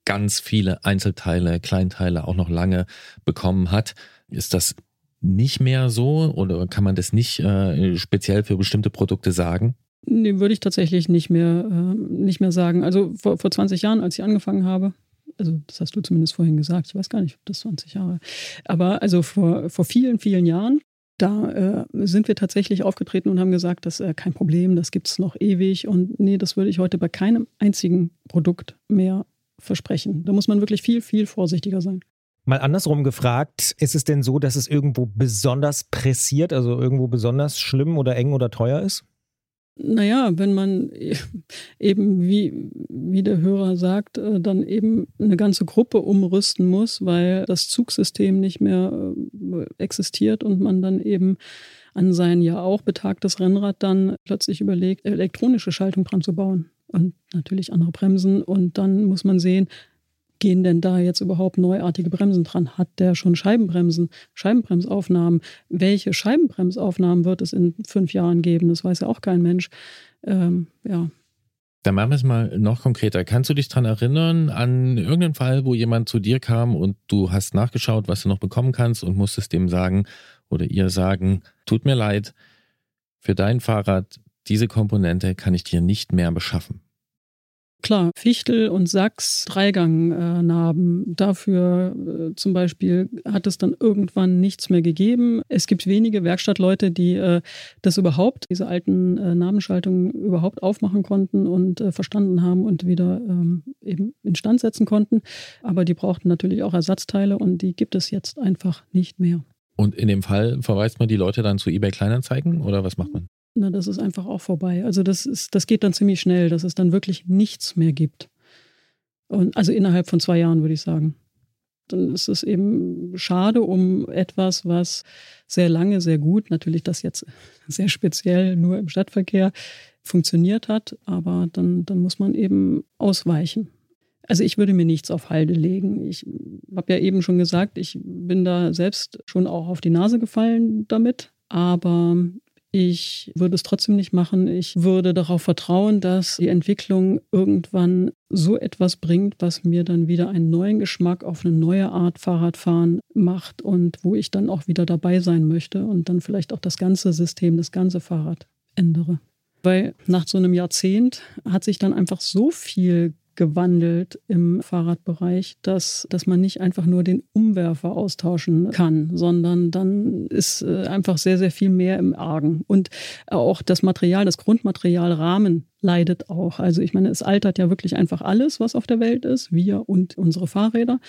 ganz viele Einzelteile, Kleinteile auch noch lange bekommen hat. Ist das nicht mehr so oder kann man das nicht äh, speziell für bestimmte Produkte sagen? Nee, würde ich tatsächlich nicht mehr, äh, nicht mehr sagen. Also vor, vor 20 Jahren, als ich angefangen habe, also das hast du zumindest vorhin gesagt, ich weiß gar nicht, ob das 20 Jahre, aber also vor, vor vielen, vielen Jahren, da äh, sind wir tatsächlich aufgetreten und haben gesagt, das ist äh, kein Problem, das gibt es noch ewig und nee, das würde ich heute bei keinem einzigen Produkt mehr versprechen. Da muss man wirklich viel, viel vorsichtiger sein. Mal andersrum gefragt, ist es denn so, dass es irgendwo besonders pressiert, also irgendwo besonders schlimm oder eng oder teuer ist? Naja, wenn man eben, wie, wie der Hörer sagt, äh, dann eben eine ganze Gruppe umrüsten muss, weil das Zugsystem nicht mehr äh, existiert und man dann eben an sein ja auch betagtes Rennrad dann plötzlich überlegt, elektronische Schaltung dran zu bauen und natürlich andere Bremsen. Und dann muss man sehen, gehen denn da jetzt überhaupt neuartige Bremsen dran? Hat der schon Scheibenbremsen, Scheibenbremsaufnahmen? Welche Scheibenbremsaufnahmen wird es in fünf Jahren geben? Das weiß ja auch kein Mensch. Ähm, ja. Dann machen wir es mal noch konkreter. Kannst du dich daran erinnern an irgendeinen Fall, wo jemand zu dir kam und du hast nachgeschaut, was du noch bekommen kannst und musstest dem sagen oder ihr sagen, tut mir leid, für dein Fahrrad, diese Komponente kann ich dir nicht mehr beschaffen. Klar, Fichtel und Sachs Dreigangnarben. Dafür äh, zum Beispiel hat es dann irgendwann nichts mehr gegeben. Es gibt wenige Werkstattleute, die äh, das überhaupt, diese alten äh, Namensschaltungen überhaupt aufmachen konnten und äh, verstanden haben und wieder ähm, eben instand setzen konnten. Aber die brauchten natürlich auch Ersatzteile und die gibt es jetzt einfach nicht mehr. Und in dem Fall verweist man die Leute dann zu eBay Kleinanzeigen oder was macht man? Na, das ist einfach auch vorbei. Also das ist, das geht dann ziemlich schnell, dass es dann wirklich nichts mehr gibt. Und also innerhalb von zwei Jahren würde ich sagen. Dann ist es eben schade um etwas, was sehr lange, sehr gut, natürlich das jetzt sehr speziell nur im Stadtverkehr funktioniert hat, aber dann, dann muss man eben ausweichen. Also ich würde mir nichts auf Halde legen. Ich habe ja eben schon gesagt, ich bin da selbst schon auch auf die Nase gefallen damit, aber Ich würde es trotzdem nicht machen. Ich würde darauf vertrauen, dass die Entwicklung irgendwann so etwas bringt, was mir dann wieder einen neuen Geschmack auf eine neue Art Fahrradfahren macht und wo ich dann auch wieder dabei sein möchte und dann vielleicht auch das ganze System, das ganze Fahrrad ändere. Weil nach so einem Jahrzehnt hat sich dann einfach so viel gewandelt im Fahrradbereich, dass, dass man nicht einfach nur den Umwerfer austauschen kann, sondern dann ist äh, einfach sehr, sehr viel mehr im Argen. Und auch das Material, das Grundmaterial Rahmen leidet auch. Also ich meine, es altert ja wirklich einfach alles, was auf der Welt ist, wir und unsere Fahrräder.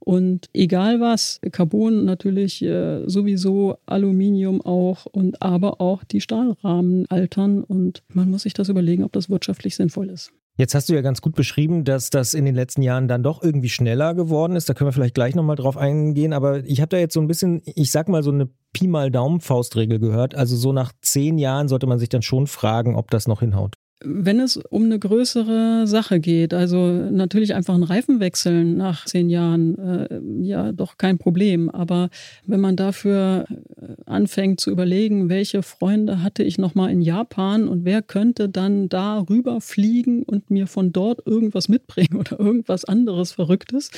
Und egal was, Carbon natürlich äh, sowieso, Aluminium auch und aber auch die Stahlrahmen altern und man muss sich das überlegen, ob das wirtschaftlich sinnvoll ist. Jetzt hast du ja ganz gut beschrieben, dass das in den letzten Jahren dann doch irgendwie schneller geworden ist. Da können wir vielleicht gleich nochmal drauf eingehen. Aber ich habe da jetzt so ein bisschen, ich sag mal, so eine Pi mal Daumen-Faustregel gehört. Also so nach zehn Jahren sollte man sich dann schon fragen, ob das noch hinhaut. Wenn es um eine größere Sache geht, also natürlich einfach einen Reifen wechseln nach zehn Jahren, äh, ja, doch kein Problem. Aber wenn man dafür äh, anfängt zu überlegen, welche Freunde hatte ich nochmal in Japan und wer könnte dann da rüberfliegen und mir von dort irgendwas mitbringen oder irgendwas anderes Verrücktes,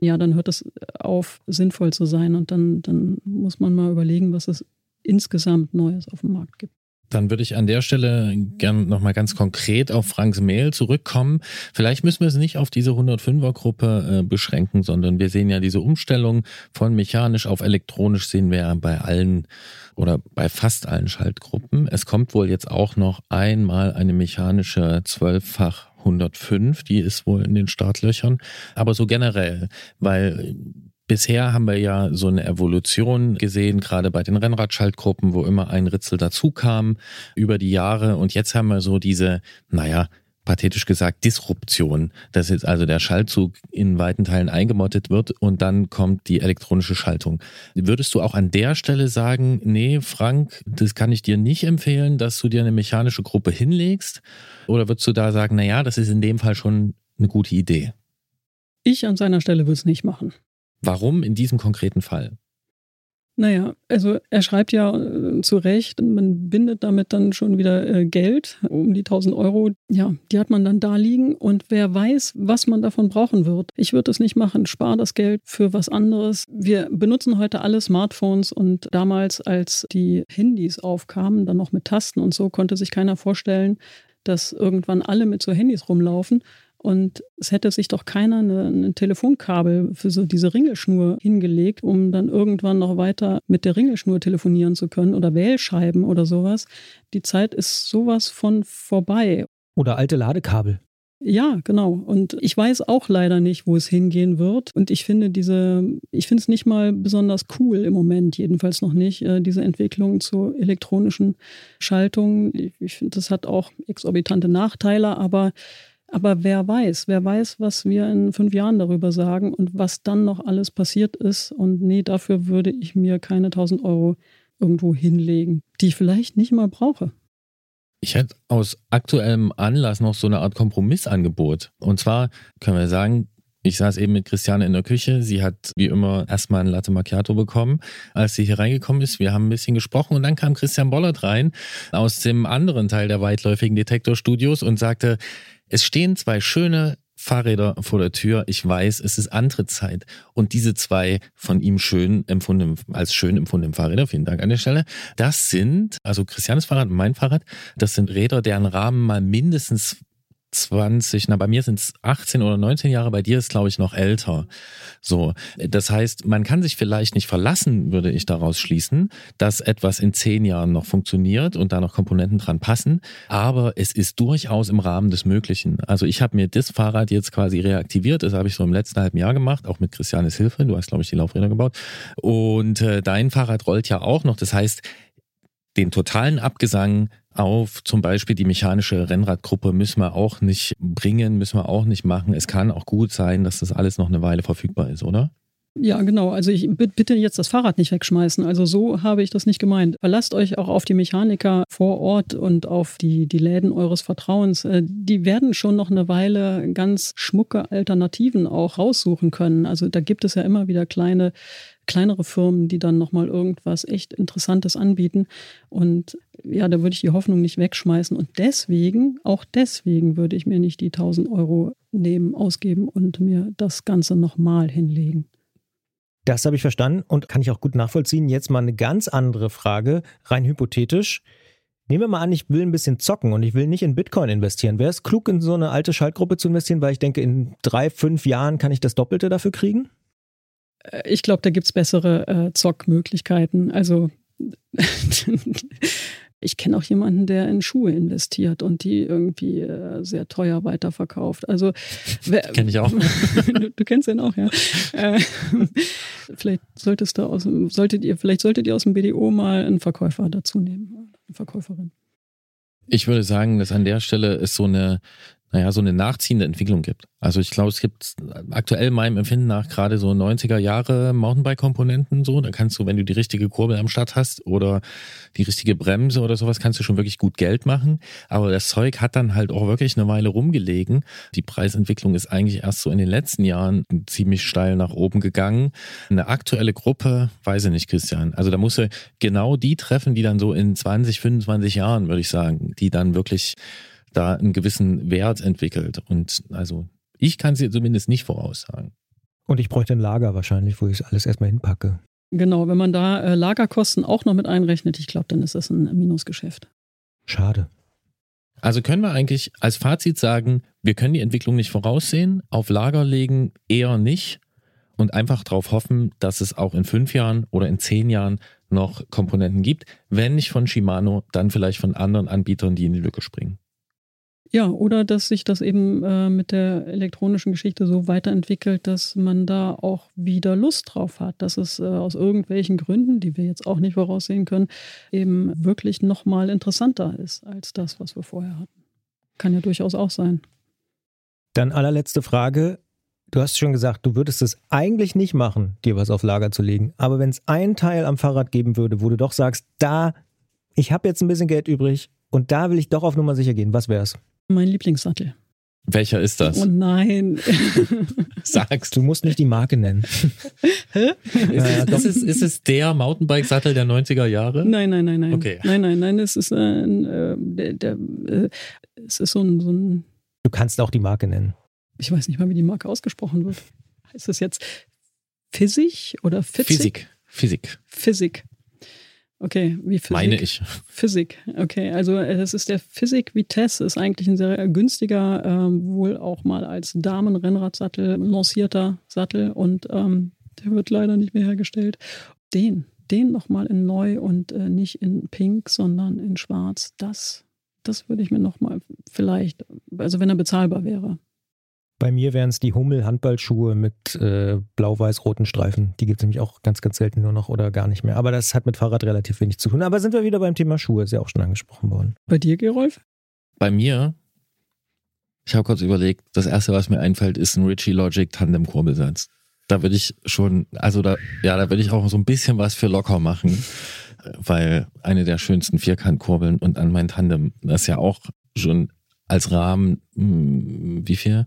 ja, dann hört es auf, sinnvoll zu sein. Und dann, dann muss man mal überlegen, was es insgesamt Neues auf dem Markt gibt. Dann würde ich an der Stelle gern nochmal ganz konkret auf Franks Mail zurückkommen. Vielleicht müssen wir es nicht auf diese 105er-Gruppe äh, beschränken, sondern wir sehen ja diese Umstellung von mechanisch auf elektronisch sehen wir ja bei allen oder bei fast allen Schaltgruppen. Es kommt wohl jetzt auch noch einmal eine mechanische zwölffach 105, die ist wohl in den Startlöchern, aber so generell, weil Bisher haben wir ja so eine Evolution gesehen, gerade bei den Rennradschaltgruppen, wo immer ein Ritzel dazu kam über die Jahre. Und jetzt haben wir so diese, naja, pathetisch gesagt, Disruption, dass jetzt also der Schaltzug in weiten Teilen eingemottet wird und dann kommt die elektronische Schaltung. Würdest du auch an der Stelle sagen, nee, Frank, das kann ich dir nicht empfehlen, dass du dir eine mechanische Gruppe hinlegst? Oder würdest du da sagen, naja, das ist in dem Fall schon eine gute Idee? Ich an seiner Stelle würde es nicht machen. Warum in diesem konkreten Fall? Naja, also er schreibt ja äh, zu Recht, man bindet damit dann schon wieder äh, Geld, um die 1000 Euro, ja, die hat man dann da liegen und wer weiß, was man davon brauchen wird. Ich würde es nicht machen, spar das Geld für was anderes. Wir benutzen heute alle Smartphones und damals, als die Handys aufkamen, dann noch mit Tasten und so, konnte sich keiner vorstellen, dass irgendwann alle mit so Handys rumlaufen. Und es hätte sich doch keiner ein Telefonkabel für so diese Ringelschnur hingelegt, um dann irgendwann noch weiter mit der Ringelschnur telefonieren zu können oder Wählscheiben oder sowas. Die Zeit ist sowas von vorbei. Oder alte Ladekabel. Ja, genau. Und ich weiß auch leider nicht, wo es hingehen wird. Und ich finde diese, ich finde es nicht mal besonders cool im Moment, jedenfalls noch nicht, äh, diese Entwicklung zu elektronischen Schaltungen. Ich finde, das hat auch exorbitante Nachteile, aber aber wer weiß, wer weiß, was wir in fünf Jahren darüber sagen und was dann noch alles passiert ist. Und nee, dafür würde ich mir keine 1000 Euro irgendwo hinlegen, die ich vielleicht nicht mal brauche. Ich hätte aus aktuellem Anlass noch so eine Art Kompromissangebot. Und zwar können wir sagen, ich saß eben mit Christiane in der Küche. Sie hat wie immer erstmal ein Latte Macchiato bekommen, als sie hier reingekommen ist. Wir haben ein bisschen gesprochen und dann kam Christian Bollert rein aus dem anderen Teil der weitläufigen Detektorstudios und sagte, es stehen zwei schöne Fahrräder vor der Tür. Ich weiß, es ist Antrittszeit. Und diese zwei von ihm schön empfunden, als schön empfundenen Fahrräder, vielen Dank an der Stelle, das sind, also Christianes Fahrrad und mein Fahrrad, das sind Räder, deren Rahmen mal mindestens 20, na bei mir sind es 18 oder 19 Jahre, bei dir ist glaube ich noch älter. So, das heißt, man kann sich vielleicht nicht verlassen, würde ich daraus schließen, dass etwas in zehn Jahren noch funktioniert und da noch Komponenten dran passen, aber es ist durchaus im Rahmen des Möglichen. Also ich habe mir das Fahrrad jetzt quasi reaktiviert, das habe ich so im letzten halben Jahr gemacht, auch mit Christianes Hilfe, du hast glaube ich die Laufräder gebaut. Und äh, dein Fahrrad rollt ja auch noch, das heißt, den totalen Abgesang auf zum Beispiel die mechanische Rennradgruppe müssen wir auch nicht bringen, müssen wir auch nicht machen. Es kann auch gut sein, dass das alles noch eine Weile verfügbar ist, oder? Ja, genau. Also ich bitte jetzt das Fahrrad nicht wegschmeißen. Also so habe ich das nicht gemeint. Verlasst euch auch auf die Mechaniker vor Ort und auf die, die Läden eures Vertrauens. Äh, die werden schon noch eine Weile ganz schmucke Alternativen auch raussuchen können. Also da gibt es ja immer wieder kleine kleinere Firmen, die dann nochmal irgendwas echt Interessantes anbieten. Und ja, da würde ich die Hoffnung nicht wegschmeißen. Und deswegen, auch deswegen würde ich mir nicht die 1000 Euro nehmen, ausgeben und mir das Ganze nochmal hinlegen. Das habe ich verstanden und kann ich auch gut nachvollziehen. Jetzt mal eine ganz andere Frage, rein hypothetisch. Nehmen wir mal an, ich will ein bisschen zocken und ich will nicht in Bitcoin investieren. Wäre es klug, in so eine alte Schaltgruppe zu investieren, weil ich denke, in drei, fünf Jahren kann ich das Doppelte dafür kriegen? Äh, ich glaube, da gibt es bessere äh, Zockmöglichkeiten. Also ich kenne auch jemanden, der in Schuhe investiert und die irgendwie äh, sehr teuer weiterverkauft. Also kenne ich auch. du, du, kennst den auch, ja. Äh, vielleicht solltest du aus, solltet ihr, vielleicht solltet ihr aus dem BDO mal einen Verkäufer dazu nehmen, eine Verkäuferin. Ich würde sagen, dass an der Stelle ist so eine naja, so eine nachziehende Entwicklung gibt. Also ich glaube, es gibt aktuell meinem Empfinden nach gerade so 90er Jahre Mountainbike-Komponenten so. Da kannst du, wenn du die richtige Kurbel am Start hast oder die richtige Bremse oder sowas, kannst du schon wirklich gut Geld machen. Aber das Zeug hat dann halt auch wirklich eine Weile rumgelegen. Die Preisentwicklung ist eigentlich erst so in den letzten Jahren ziemlich steil nach oben gegangen. Eine aktuelle Gruppe, weiß ich nicht, Christian. Also da musst du genau die treffen, die dann so in 20, 25 Jahren, würde ich sagen, die dann wirklich da einen gewissen Wert entwickelt. Und also ich kann es dir zumindest nicht voraussagen. Und ich bräuchte ein Lager wahrscheinlich, wo ich alles erstmal hinpacke. Genau, wenn man da äh, Lagerkosten auch noch mit einrechnet, ich glaube, dann ist das ein Minusgeschäft. Schade. Also können wir eigentlich als Fazit sagen, wir können die Entwicklung nicht voraussehen, auf Lager legen eher nicht und einfach darauf hoffen, dass es auch in fünf Jahren oder in zehn Jahren noch Komponenten gibt. Wenn nicht von Shimano, dann vielleicht von anderen Anbietern, die in die Lücke springen. Ja, oder dass sich das eben äh, mit der elektronischen Geschichte so weiterentwickelt, dass man da auch wieder Lust drauf hat, dass es äh, aus irgendwelchen Gründen, die wir jetzt auch nicht voraussehen können, eben wirklich nochmal interessanter ist als das, was wir vorher hatten. Kann ja durchaus auch sein. Dann allerletzte Frage. Du hast schon gesagt, du würdest es eigentlich nicht machen, dir was auf Lager zu legen. Aber wenn es einen Teil am Fahrrad geben würde, wo du doch sagst, da, ich habe jetzt ein bisschen Geld übrig und da will ich doch auf Nummer sicher gehen, was wäre es? Mein Lieblingssattel. Welcher ist das? Oh nein. Sagst du, musst nicht die Marke nennen. Hä? Ist, es, ist, es, ist es der Mountainbike-Sattel der 90er Jahre? Nein, nein, nein, nein. Okay. Nein, nein, nein. Es ist ein, äh, der, der äh, es ist so ein, so ein. Du kannst auch die Marke nennen. Ich weiß nicht mal, wie die Marke ausgesprochen wird. Heißt es jetzt Physik oder Physik? Physik. Physik. Physik. Okay, wie Physik? Meine ich. Physik, okay. Also das ist der Physik Vitesse, ist eigentlich ein sehr günstiger, ähm, wohl auch mal als Damenrennradsattel lancierter Sattel und ähm, der wird leider nicht mehr hergestellt. Den, den nochmal in neu und äh, nicht in pink, sondern in schwarz, das, das würde ich mir nochmal vielleicht, also wenn er bezahlbar wäre, bei mir wären es die Hummel-Handballschuhe mit äh, blau-weiß-roten Streifen. Die gibt es nämlich auch ganz, ganz selten nur noch oder gar nicht mehr. Aber das hat mit Fahrrad relativ wenig zu tun. Aber sind wir wieder beim Thema Schuhe, ist ja auch schon angesprochen worden. Bei dir, Gerolf? Bei mir, ich habe kurz überlegt, das erste, was mir einfällt, ist ein Richie Logic Tandem-Kurbelsatz. Da würde ich schon, also da, ja, da würde ich auch so ein bisschen was für locker machen, weil eine der schönsten Vierkantkurbeln und an mein Tandem, das ja auch schon als Rahmen, hm, wie viel?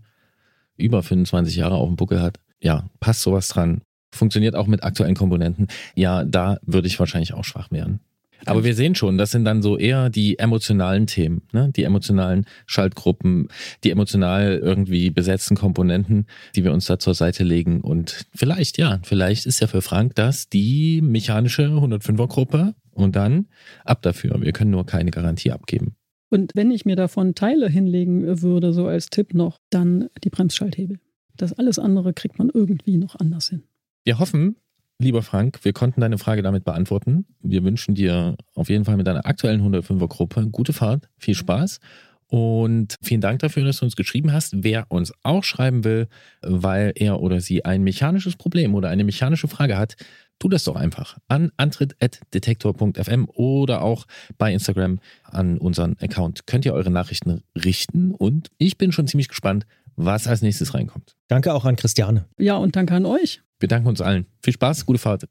Über 25 Jahre auf dem Buckel hat, ja, passt sowas dran. Funktioniert auch mit aktuellen Komponenten. Ja, da würde ich wahrscheinlich auch schwach werden. Aber wir sehen schon, das sind dann so eher die emotionalen Themen, ne? die emotionalen Schaltgruppen, die emotional irgendwie besetzten Komponenten, die wir uns da zur Seite legen. Und vielleicht, ja, vielleicht ist ja für Frank das die mechanische 105er Gruppe und dann ab dafür. Wir können nur keine Garantie abgeben. Und wenn ich mir davon Teile hinlegen würde, so als Tipp noch, dann die Bremsschalthebel. Das alles andere kriegt man irgendwie noch anders hin. Wir hoffen, lieber Frank, wir konnten deine Frage damit beantworten. Wir wünschen dir auf jeden Fall mit deiner aktuellen 105er Gruppe gute Fahrt, viel Spaß und vielen Dank dafür, dass du uns geschrieben hast. Wer uns auch schreiben will, weil er oder sie ein mechanisches Problem oder eine mechanische Frage hat, tu das doch einfach an antritt.detektor.fm oder auch bei Instagram an unseren Account. Könnt ihr eure Nachrichten richten und ich bin schon ziemlich gespannt, was als nächstes reinkommt. Danke auch an Christiane. Ja, und danke an euch. Wir danken uns allen. Viel Spaß, gute Fahrt.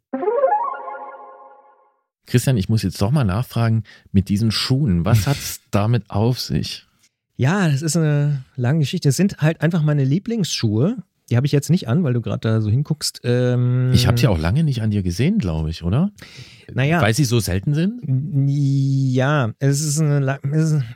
Christian, ich muss jetzt doch mal nachfragen, mit diesen Schuhen, was hat es damit auf sich? Ja, das ist eine lange Geschichte. Es sind halt einfach meine Lieblingsschuhe Die habe ich jetzt nicht an, weil du gerade da so hinguckst. Ähm, Ich habe sie auch lange nicht an dir gesehen, glaube ich, oder? Naja. Weil sie so selten sind? Ja, es ist eine.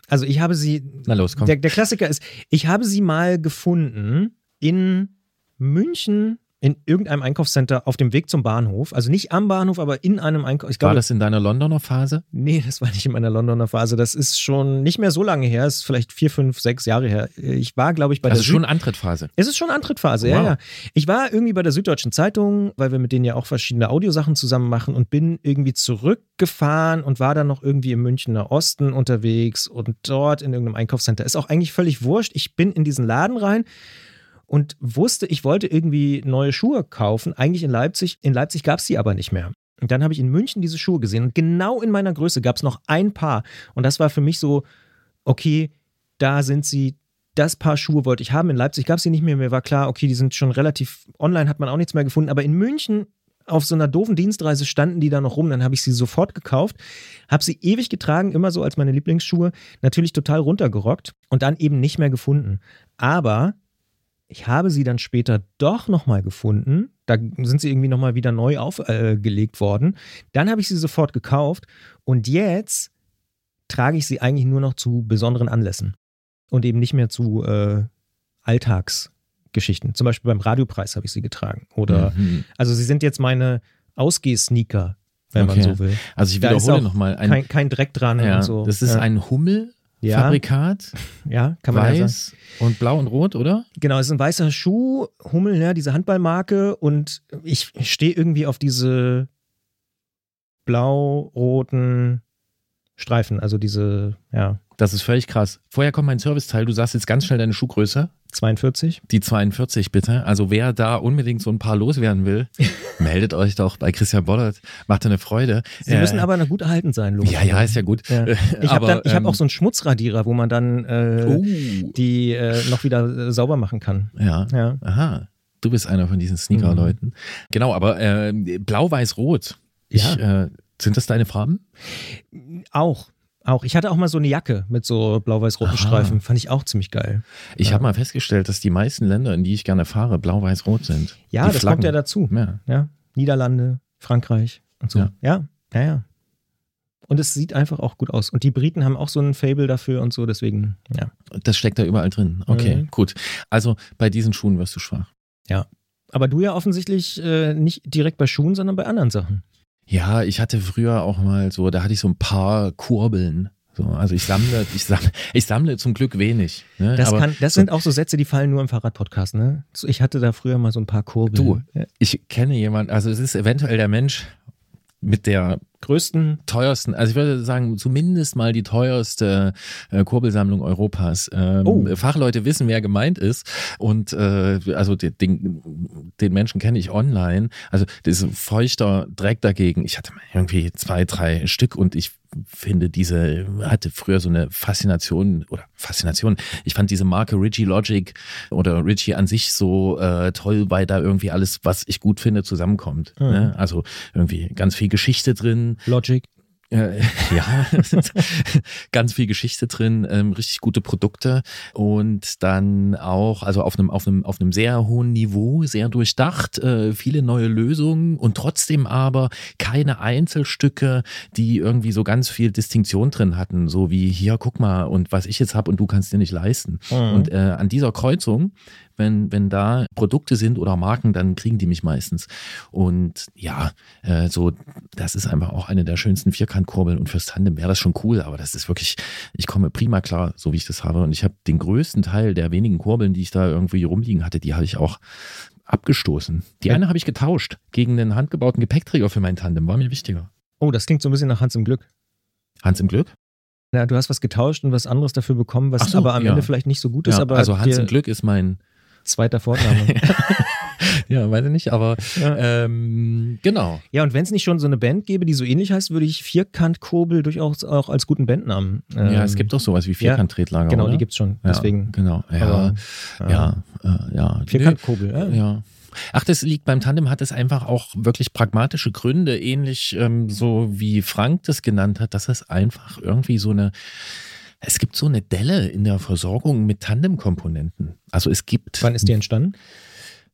Also ich habe sie. Na los, komm. Der, der Klassiker ist, ich habe sie mal gefunden in München in irgendeinem Einkaufscenter auf dem Weg zum Bahnhof. Also nicht am Bahnhof, aber in einem Einkauf. Ich War das in deiner Londoner Phase? Nee, das war nicht in meiner Londoner Phase. Das ist schon nicht mehr so lange her. ist vielleicht vier, fünf, sechs Jahre her. Ich war, glaube ich, bei Also der schon Süd Antrittphase. es ist schon Antrittphase, ja, Wow. ja. Ich war irgendwie bei der Süddeutschen Zeitung, weil wir mit denen ja auch verschiedene Audiosachen zusammen machen und bin irgendwie zurückgefahren und war dann noch irgendwie im Münchner Osten unterwegs und dort in irgendeinem Einkaufscenter. Ist auch eigentlich völlig wurscht. Ich bin in diesen Laden rein und wusste, ich wollte irgendwie neue Schuhe kaufen. Eigentlich in Leipzig. In Leipzig gab es die aber nicht mehr. Und dann habe ich in München diese Schuhe gesehen und genau in meiner Größe gab es noch ein Paar. Und das war für mich so, okay, da sind sie, das Paar Schuhe wollte ich haben. In Leipzig gab es sie nicht mehr. Mir war klar, okay, die sind schon relativ, online hat man auch nichts mehr gefunden. Aber in München auf so einer doofen Dienstreise standen die da noch rum. Dann habe ich sie sofort gekauft, habe sie ewig getragen, immer so als meine Lieblingsschuhe. Natürlich total runtergerockt und dann eben nicht mehr gefunden. Aber ich habe sie dann später doch nochmal gefunden. Da sind sie irgendwie nochmal wieder neu aufgelegt äh, worden. Dann habe ich sie sofort gekauft und jetzt trage ich sie eigentlich nur noch zu besonderen Anlässen und eben nicht mehr zu äh, Alltagsgeschichten. Zum Beispiel beim Radiopreis habe ich sie getragen. Oder Mhm. also sie sind jetzt meine Ausgehsneaker, wenn Okay. man so will. Also ich wiederhole nochmal. Ein, Kein, kein Dreck dran ja, und so. Das ist ja. ein ja, Hummelfabrikat, ja, kann man ja sagen. weiß und blau und rot, oder? Genau, es ist ein weißer Schuh, Hummel, ja, diese Handballmarke und ich stehe irgendwie auf diese blau-roten Streifen, also diese, ja, Das ist völlig krass. Vorher kommt mein Serviceteil. Du sagst jetzt ganz schnell deine Schuhgröße. 42. Die 42 bitte. Also wer da unbedingt so ein paar loswerden will, meldet euch doch bei Christian Bollert. Macht eine Freude. Sie Äh, müssen aber noch gut erhalten sein, logisch. Ja, ja, ist ja gut. Ja. Ich habe aber, hab ähm, auch so einen Schmutzradierer, wo man dann äh, Oh. die äh, noch wieder äh, sauber machen kann. Ja. Ja. Aha. Du bist einer von diesen Sneaker-Leuten. Genau, aber äh, blau-weiß-rot. Ich, äh, sind das deine Farben? Auch. Auch. Ich hatte auch mal so eine Jacke mit so blau-weiß-roten. Streifen. Fand ich auch ziemlich geil. Ich Ja. habe mal festgestellt, dass die meisten Länder, in die ich gerne fahre, blau-weiß-rot sind. Ja, die das Flaggen. kommt ja dazu. Ja. Ja. Niederlande, Frankreich und so. Ja. Ja. ja, ja, Und es sieht einfach auch gut aus. Und die Briten haben auch so ein Fable dafür und so, deswegen, ja. Das steckt da überall drin. Okay, Mhm. gut. Also bei diesen Schuhen wirst du schwach. Aber du ja offensichtlich äh, nicht direkt bei Schuhen, sondern bei anderen Sachen. Ja, ich hatte früher auch mal so, da hatte ich so ein paar Kurbeln. So, also ich sammle, ich sammle, ich sammle zum Glück wenig. Ne? Das, kann, das sind auch so Sätze, die fallen nur im Fahrradpodcast, ne? Ich hatte da früher mal so ein paar Kurbeln. Du. Ich kenne jemanden, also es ist eventuell der Mensch mit der Größten teuersten, also ich würde sagen, zumindest mal die teuerste äh, Kurbelsammlung Europas. Ähm, Oh. Fachleute wissen, wer gemeint ist. Und äh, also den, den, Menschen kenne ich online. Also das ist feuchter Dreck dagegen. Ich hatte mal irgendwie zwei, drei Stück und ich finde diese, hatte früher so eine Faszination oder Faszination. Ich fand diese Marke Ritchie Logic oder Ritchie an sich so äh, toll, weil da irgendwie alles, was ich gut finde, zusammenkommt. Mhm. Ne? Also irgendwie ganz viel Geschichte drin, Logic. äh, ja, ganz viel Geschichte drin, ähm, richtig gute Produkte und dann auch, also auf einem, auf einem, auf einem sehr hohen Niveau, sehr durchdacht, äh, viele neue Lösungen und trotzdem aber keine Einzelstücke, die irgendwie so ganz viel Distinktion drin hatten, so wie hier, guck mal, und was ich jetzt habe und du kannst dir nicht leisten. Mhm. Und äh, an dieser Kreuzung, wenn, wenn da Produkte sind oder Marken, dann kriegen die mich meistens. Und ja, äh, so, das ist einfach auch eine der schönsten Vierkantkurbeln und fürs Tandem wäre das schon cool, aber das ist wirklich, ich komme prima klar, so wie ich das habe. Und ich habe den größten Teil der wenigen Kurbeln, die ich da irgendwie rumliegen hatte, die habe ich auch abgestoßen. Die eine habe ich getauscht gegen einen handgebauten Gepäckträger für mein Tandem, war mir wichtiger. Oh, das klingt so ein bisschen nach Hans im Glück. Hans im Glück? Ja, du hast was getauscht und was anderes dafür bekommen, was so, aber am ja. Ende vielleicht nicht so gut ist, Ja, also Hans im Glück ist mein, zweiter Vorname. ja, weiß ich nicht, aber ja. ähm, genau. ja, und wenn es nicht schon so eine Band gäbe, die so ähnlich heißt, würde ich Vierkantkurbel durchaus auch als guten Bandnamen. ja, ähm, es gibt doch sowas wie Vierkant-Tretlager, Genau, oder? die gibt's schon. Ja, Deswegen. Genau, ja, Aber, ja, äh, ja. Vierkantkurbel, Nö, ja. ja. Ach, das liegt beim Tandem, hat es einfach auch wirklich pragmatische Gründe, ähnlich ähm, so wie Frank das genannt hat, dass es einfach irgendwie so eine, es gibt so eine Delle in der Versorgung mit Tandemkomponenten. Also es gibt Wann ist die entstanden?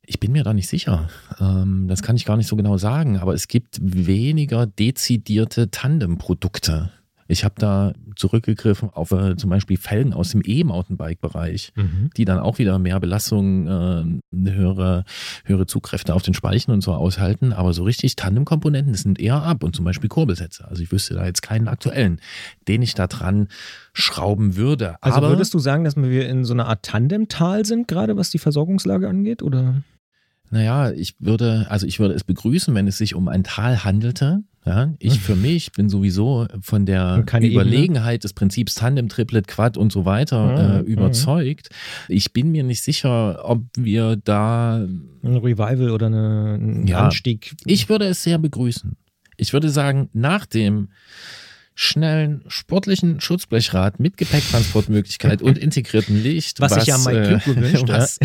Ich bin mir da nicht sicher. Ähm, das kann ich gar nicht so genau sagen, aber es gibt weniger dezidierte Tandem-Produkte. Ich habe da zurückgegriffen auf äh, zum Beispiel Felgen aus dem E-Mountainbike-Bereich, Mhm. die dann auch wieder mehr Belastung, äh, höhere, höhere Zugkräfte auf den Speichen und so aushalten. Aber so richtig Tandem-Komponenten das sind eher ab und zum Beispiel Kurbelsätze. Also ich wüsste da jetzt keinen aktuellen, den ich da dran schrauben würde. Also aber würdest du sagen, dass wir in so einer Art Tandemtal sind, gerade was die Versorgungslage angeht? Oder? Naja, ich würde, also ich würde es begrüßen, wenn es sich um ein Tal handelte. Ja, ich für mich bin sowieso von der Überlegenheit des Prinzips Tandem, Triplet, Quad und so weiter äh, Mhm, überzeugt. Ich bin mir nicht sicher, ob wir da. Ein Revival oder eine, ein Ja. Anstieg? Ich würde es sehr begrüßen. Ich würde sagen, nach dem schnellen sportlichen Schutzblechrad mit Gepäcktransportmöglichkeit und integriertem Licht. Was sich ja Mike Klug gewünscht was,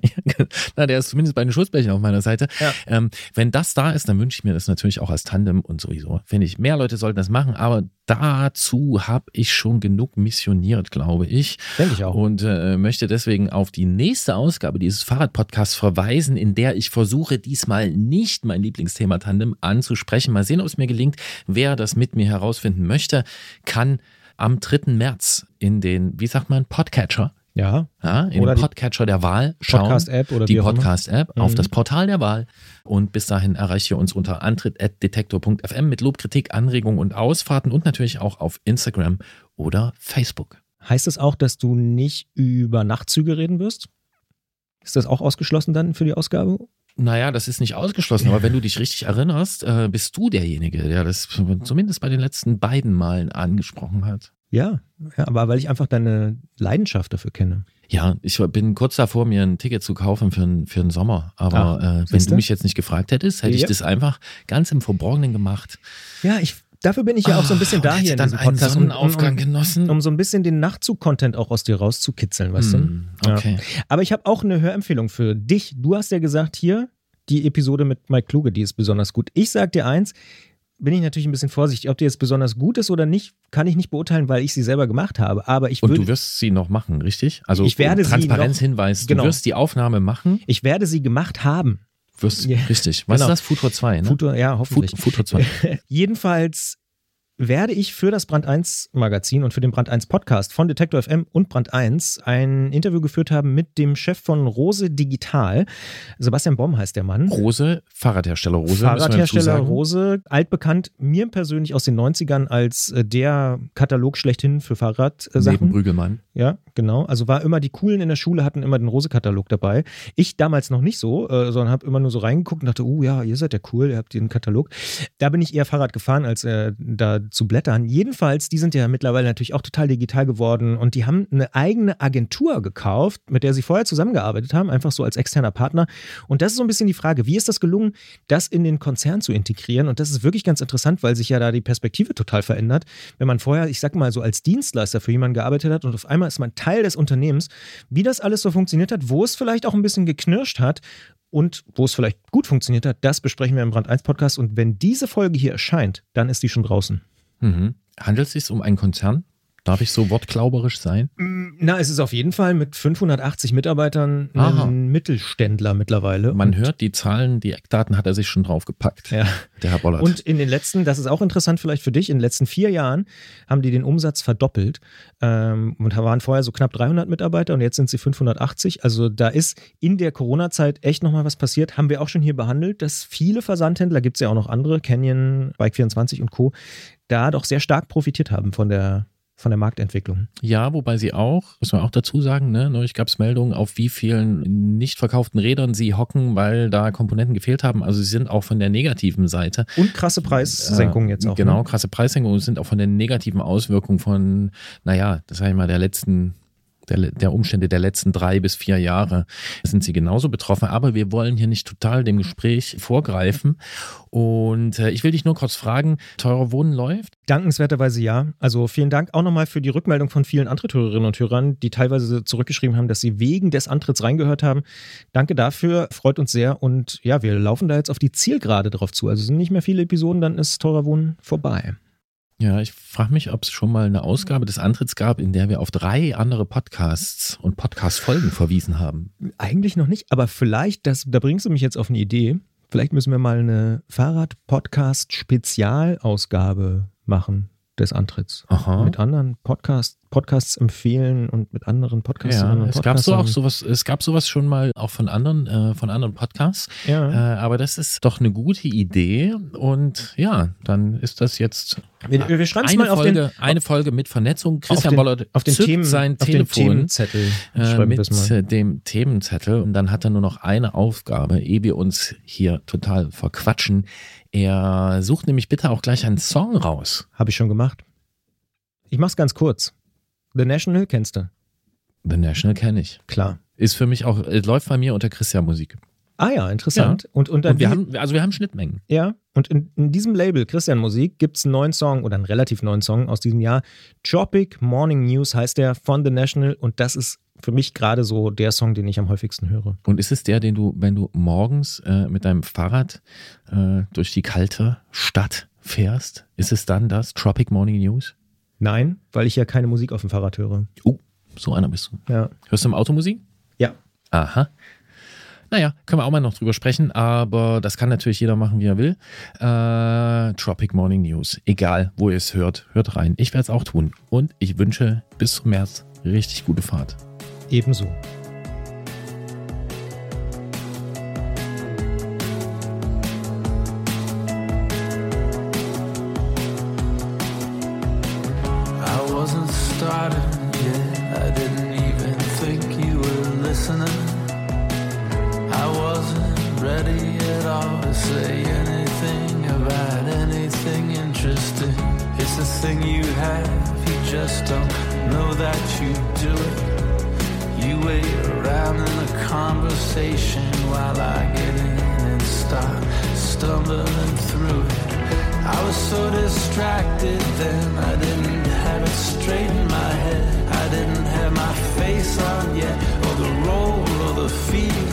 Na, der ist zumindest bei den Schutzblechen auf meiner Seite. Ja. Ähm, wenn das da ist, dann wünsche ich mir das natürlich auch als Tandem und sowieso. Finde ich, mehr Leute sollten das machen, aber dazu habe ich schon genug missioniert, glaube ich. Denke ich auch. Und äh, möchte deswegen auf die nächste Ausgabe dieses Fahrradpodcasts verweisen, in der ich versuche, diesmal nicht mein Lieblingsthema Tandem anzusprechen. Mal sehen, ob es mir gelingt. Wer das mit mir herausfinden möchte, kann am 3. März in den, wie sagt man, Podcatcher, ja, ja, in Oder den Podcatcher der Wahl schauen. Podcast-App oder die. Podcast-App auf Mhm. das Portal der Wahl. Und bis dahin erreicht ihr uns unter antritt.detektor.fm mit Lob, Kritik, Anregungen und Ausfahrten und natürlich auch auf Instagram oder Facebook. Heißt das auch, dass du nicht über Nachtzüge reden wirst? Ist das auch ausgeschlossen dann für die Ausgabe? Naja, das ist nicht ausgeschlossen, aber wenn du dich richtig erinnerst, äh, bist du derjenige, der das zumindest bei den letzten beiden Malen angesprochen hat. Ja, ja, aber weil ich einfach deine Leidenschaft dafür kenne. Ja, ich bin kurz davor, mir ein Ticket zu kaufen für, den- für den Sommer. Aber äh, wenn du mich jetzt nicht gefragt hättest, hätte ich Ja. das einfach ganz im Verborgenen gemacht. Ja, ich, dafür bin ich ja auch so ein bisschen Ah, da und hier in diesem dann einen Podcast, um, um, um, genossen. um so ein bisschen den Nachtzug-Content auch aus dir rauszukitzeln, weißt du? Hm, okay. Aber ich habe auch eine Hörempfehlung für dich. Du hast ja gesagt, hier, die Episode mit Mike Kluge, die ist besonders gut. Ich sag dir eins, bin ich natürlich ein bisschen vorsichtig. Ob die jetzt besonders gut ist oder nicht, kann ich nicht beurteilen, weil ich sie selber gemacht habe. Aber ich Und würde, du wirst sie noch machen, richtig? Also Ich werde sie Transparenzhinweis, genau. du wirst die Aufnahme machen, ich werde sie gemacht haben. Wirst Ja. richtig. Was ist das? Futur 2, ne? Futur, ja, hoffentlich. Futur 2. Jedenfalls werde ich für das Brand 1 Magazin und für den Brand 1 Podcast von Detektor FM und Brand 1 ein Interview geführt haben mit dem Chef von Rose Digital. Sebastian Baum heißt der Mann. Rose, Fahrradhersteller Rose. Fahrradhersteller. Rose, altbekannt mir persönlich aus den 90ern als äh, der Katalog schlechthin für Neben Fahrradsachen. Brügelmann. Ja, genau. Also war immer die coolen in der Schule hatten immer den Rose-Katalog dabei. Ich damals noch nicht so, äh, sondern habe immer nur so reingeguckt und dachte, oh ja, ihr seid ja cool, ihr habt den Katalog. Da bin ich eher Fahrrad gefahren, als äh, da zu blättern. Jedenfalls, die sind ja mittlerweile natürlich auch total digital geworden und die haben eine eigene Agentur gekauft, mit der sie vorher zusammengearbeitet haben, einfach so als externer Partner. Und das ist so ein bisschen die Frage, wie ist das gelungen, das in den Konzern zu integrieren? Und das ist wirklich ganz interessant, weil sich ja da die Perspektive total verändert. Wenn man vorher, ich sag mal so als Dienstleister für jemanden gearbeitet hat und auf einmal ist man Teil des Unternehmens, wie das alles so funktioniert hat, wo es vielleicht auch ein bisschen geknirscht hat und wo es vielleicht gut funktioniert hat, das besprechen wir im Brand 1 Podcast. Und wenn diese Folge hier erscheint, dann ist die schon draußen. Mhm. Handelt es sich um einen Konzern? Darf ich so wortklauberisch sein? Na, es ist auf jeden Fall mit 580 Mitarbeitern Aha. ein Mittelständler mittlerweile. Man Und- hört die Zahlen, die Eckdaten hat er sich schon draufgepackt. Ja. Der Herr Bollert. Und in den letzten, das ist auch interessant vielleicht für dich, in den letzten vier Jahren haben die den Umsatz verdoppelt ähm, und waren vorher so knapp 300 Mitarbeiter und jetzt sind sie 580. Also da ist in der Corona-Zeit echt nochmal was passiert. Haben wir auch schon hier behandelt, dass viele Versandhändler, gibt es ja auch noch andere, Canyon, Bike24 und Co., da doch sehr stark profitiert haben von der, von der Marktentwicklung. Ja, wobei sie auch, muss man auch dazu sagen, ne, neulich gab es Meldungen, auf wie vielen nicht verkauften Rädern sie hocken, weil da Komponenten gefehlt haben. Also sie sind auch von der negativen Seite. Und krasse Preissenkungen Äh, jetzt auch. Genau, Ne? krasse Preissenkungen sind auch von den negativen Auswirkungen von, naja, das sage ich mal, der letzten, der, der Umstände der letzten drei bis vier Jahre sind sie genauso betroffen. Aber wir wollen hier nicht total dem Gespräch vorgreifen. Und äh, ich will dich nur kurz fragen, teurer Wohnen läuft? Dankenswerterweise ja. Also vielen Dank auch nochmal für die Rückmeldung von vielen Antritthörerinnen und Hörern, die teilweise zurückgeschrieben haben, dass sie wegen des Antritts reingehört haben. Danke dafür, freut uns sehr. Und ja, wir laufen da jetzt auf die Zielgerade drauf zu. Also sind nicht mehr viele Episoden, dann ist teurer Wohnen vorbei. Ja, ich frage mich, ob es schon mal eine Ausgabe des Antritts gab, in der wir auf drei andere Podcasts und Podcast-Folgen verwiesen haben. Eigentlich noch nicht, aber vielleicht, das, da bringst du mich jetzt auf eine Idee. Vielleicht müssen wir mal eine Fahrrad-Podcast-Spezialausgabe machen des Antritts. Aha. Mit anderen Podcast, Podcasts empfehlen und mit anderen Podcasts. Ja, es gab so auch sowas, es gab sowas schon mal auch von anderen, äh, von anderen Podcasts. Ja. Äh, aber das ist doch eine gute Idee. Und ja, dann ist das jetzt wir, wir schreiben es eine mal auf Folge, den, eine Folge mit Vernetzung. auf Christian den, Boller auf den zückt Themen, sein auf den Themenzettel. äh, mit äh, dem Themenzettel und dann hat er nur noch eine Aufgabe, ehe wir uns hier total verquatschen. Er sucht nämlich bitte auch gleich einen Song raus. Habe ich schon gemacht. Ich mach's ganz kurz. The National kennst du. The National kenne ich. Klar. Ist für mich auch, äh, läuft bei mir unter Christian Musik. Ah ja, interessant. Und, und, dann Und wir haben, also wir haben Schnittmengen. Ja, und in, in diesem Label Christian Musik gibt es einen neuen Song oder einen relativ neuen Song aus diesem Jahr. Tropic Morning News heißt der von The National und das ist für mich gerade so der Song, den ich am häufigsten höre. Und ist es der, den du, wenn du morgens äh, mit deinem Fahrrad äh, durch die kalte Stadt fährst, ist es dann das Tropic Morning News? Nein, weil ich ja keine Musik auf dem Fahrrad höre. Oh, so einer bist du. Ja. Hörst du im Auto Musik? Ja. Aha. Naja, können wir auch mal noch drüber sprechen, aber das kann natürlich jeder machen, wie er will. Äh, Tropic Morning News. Egal, wo ihr es hört, hört rein. Ich werde es auch tun. Und ich wünsche bis zum März richtig gute Fahrt. Ebenso. Know that you do it. You wait around in the conversation while I get in and start stumbling through it. I was so distracted then, I didn't have it straight in my head. I didn't have my face on yet, or the role, or the feel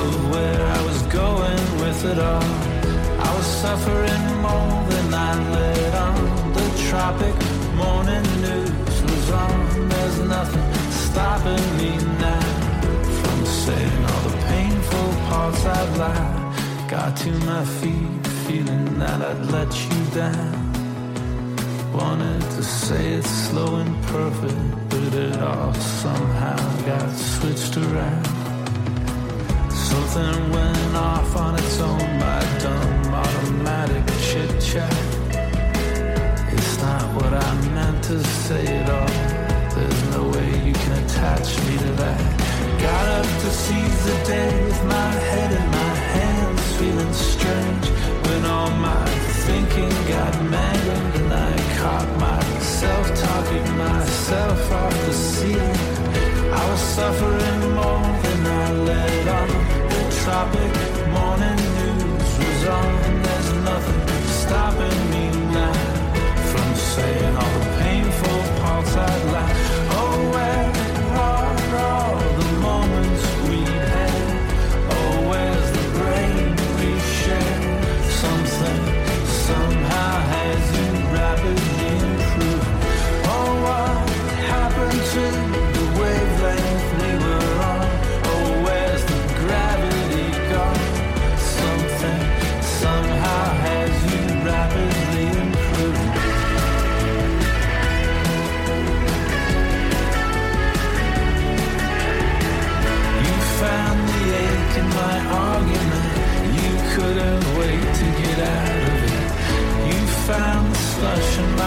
of where I was going with it all. I was suffering more than I let on. The tropic morning nothing stopping me now from saying all the painful parts I've lied. Got to my feet, feeling that I'd let you down. Wanted to say it slow and perfect, but it all somehow got switched around. Something went off on its own, my dumb automatic chit chat. It's not what I meant to say at all. Way you can attach me to that. Got up to seize the day with my head in my hands, feeling strange when all my thinking got mangled and I caught myself talking myself off the ceiling. I was suffering more than I let on. The tropic morning news was on. There's nothing stopping me now from saying all the painful parts I'd like.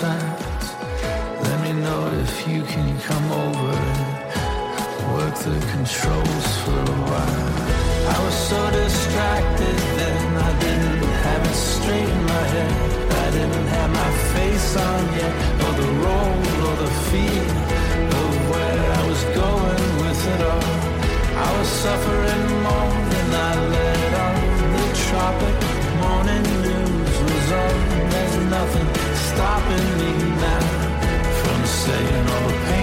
fact. Let me know if you can come over and work the controls for a while. I was so distracted then, I didn't have it straight in my head. I didn't have my face on yet, or the role, or the feel of where I was going with it all. I was suffering stopping me now from saying all the pain.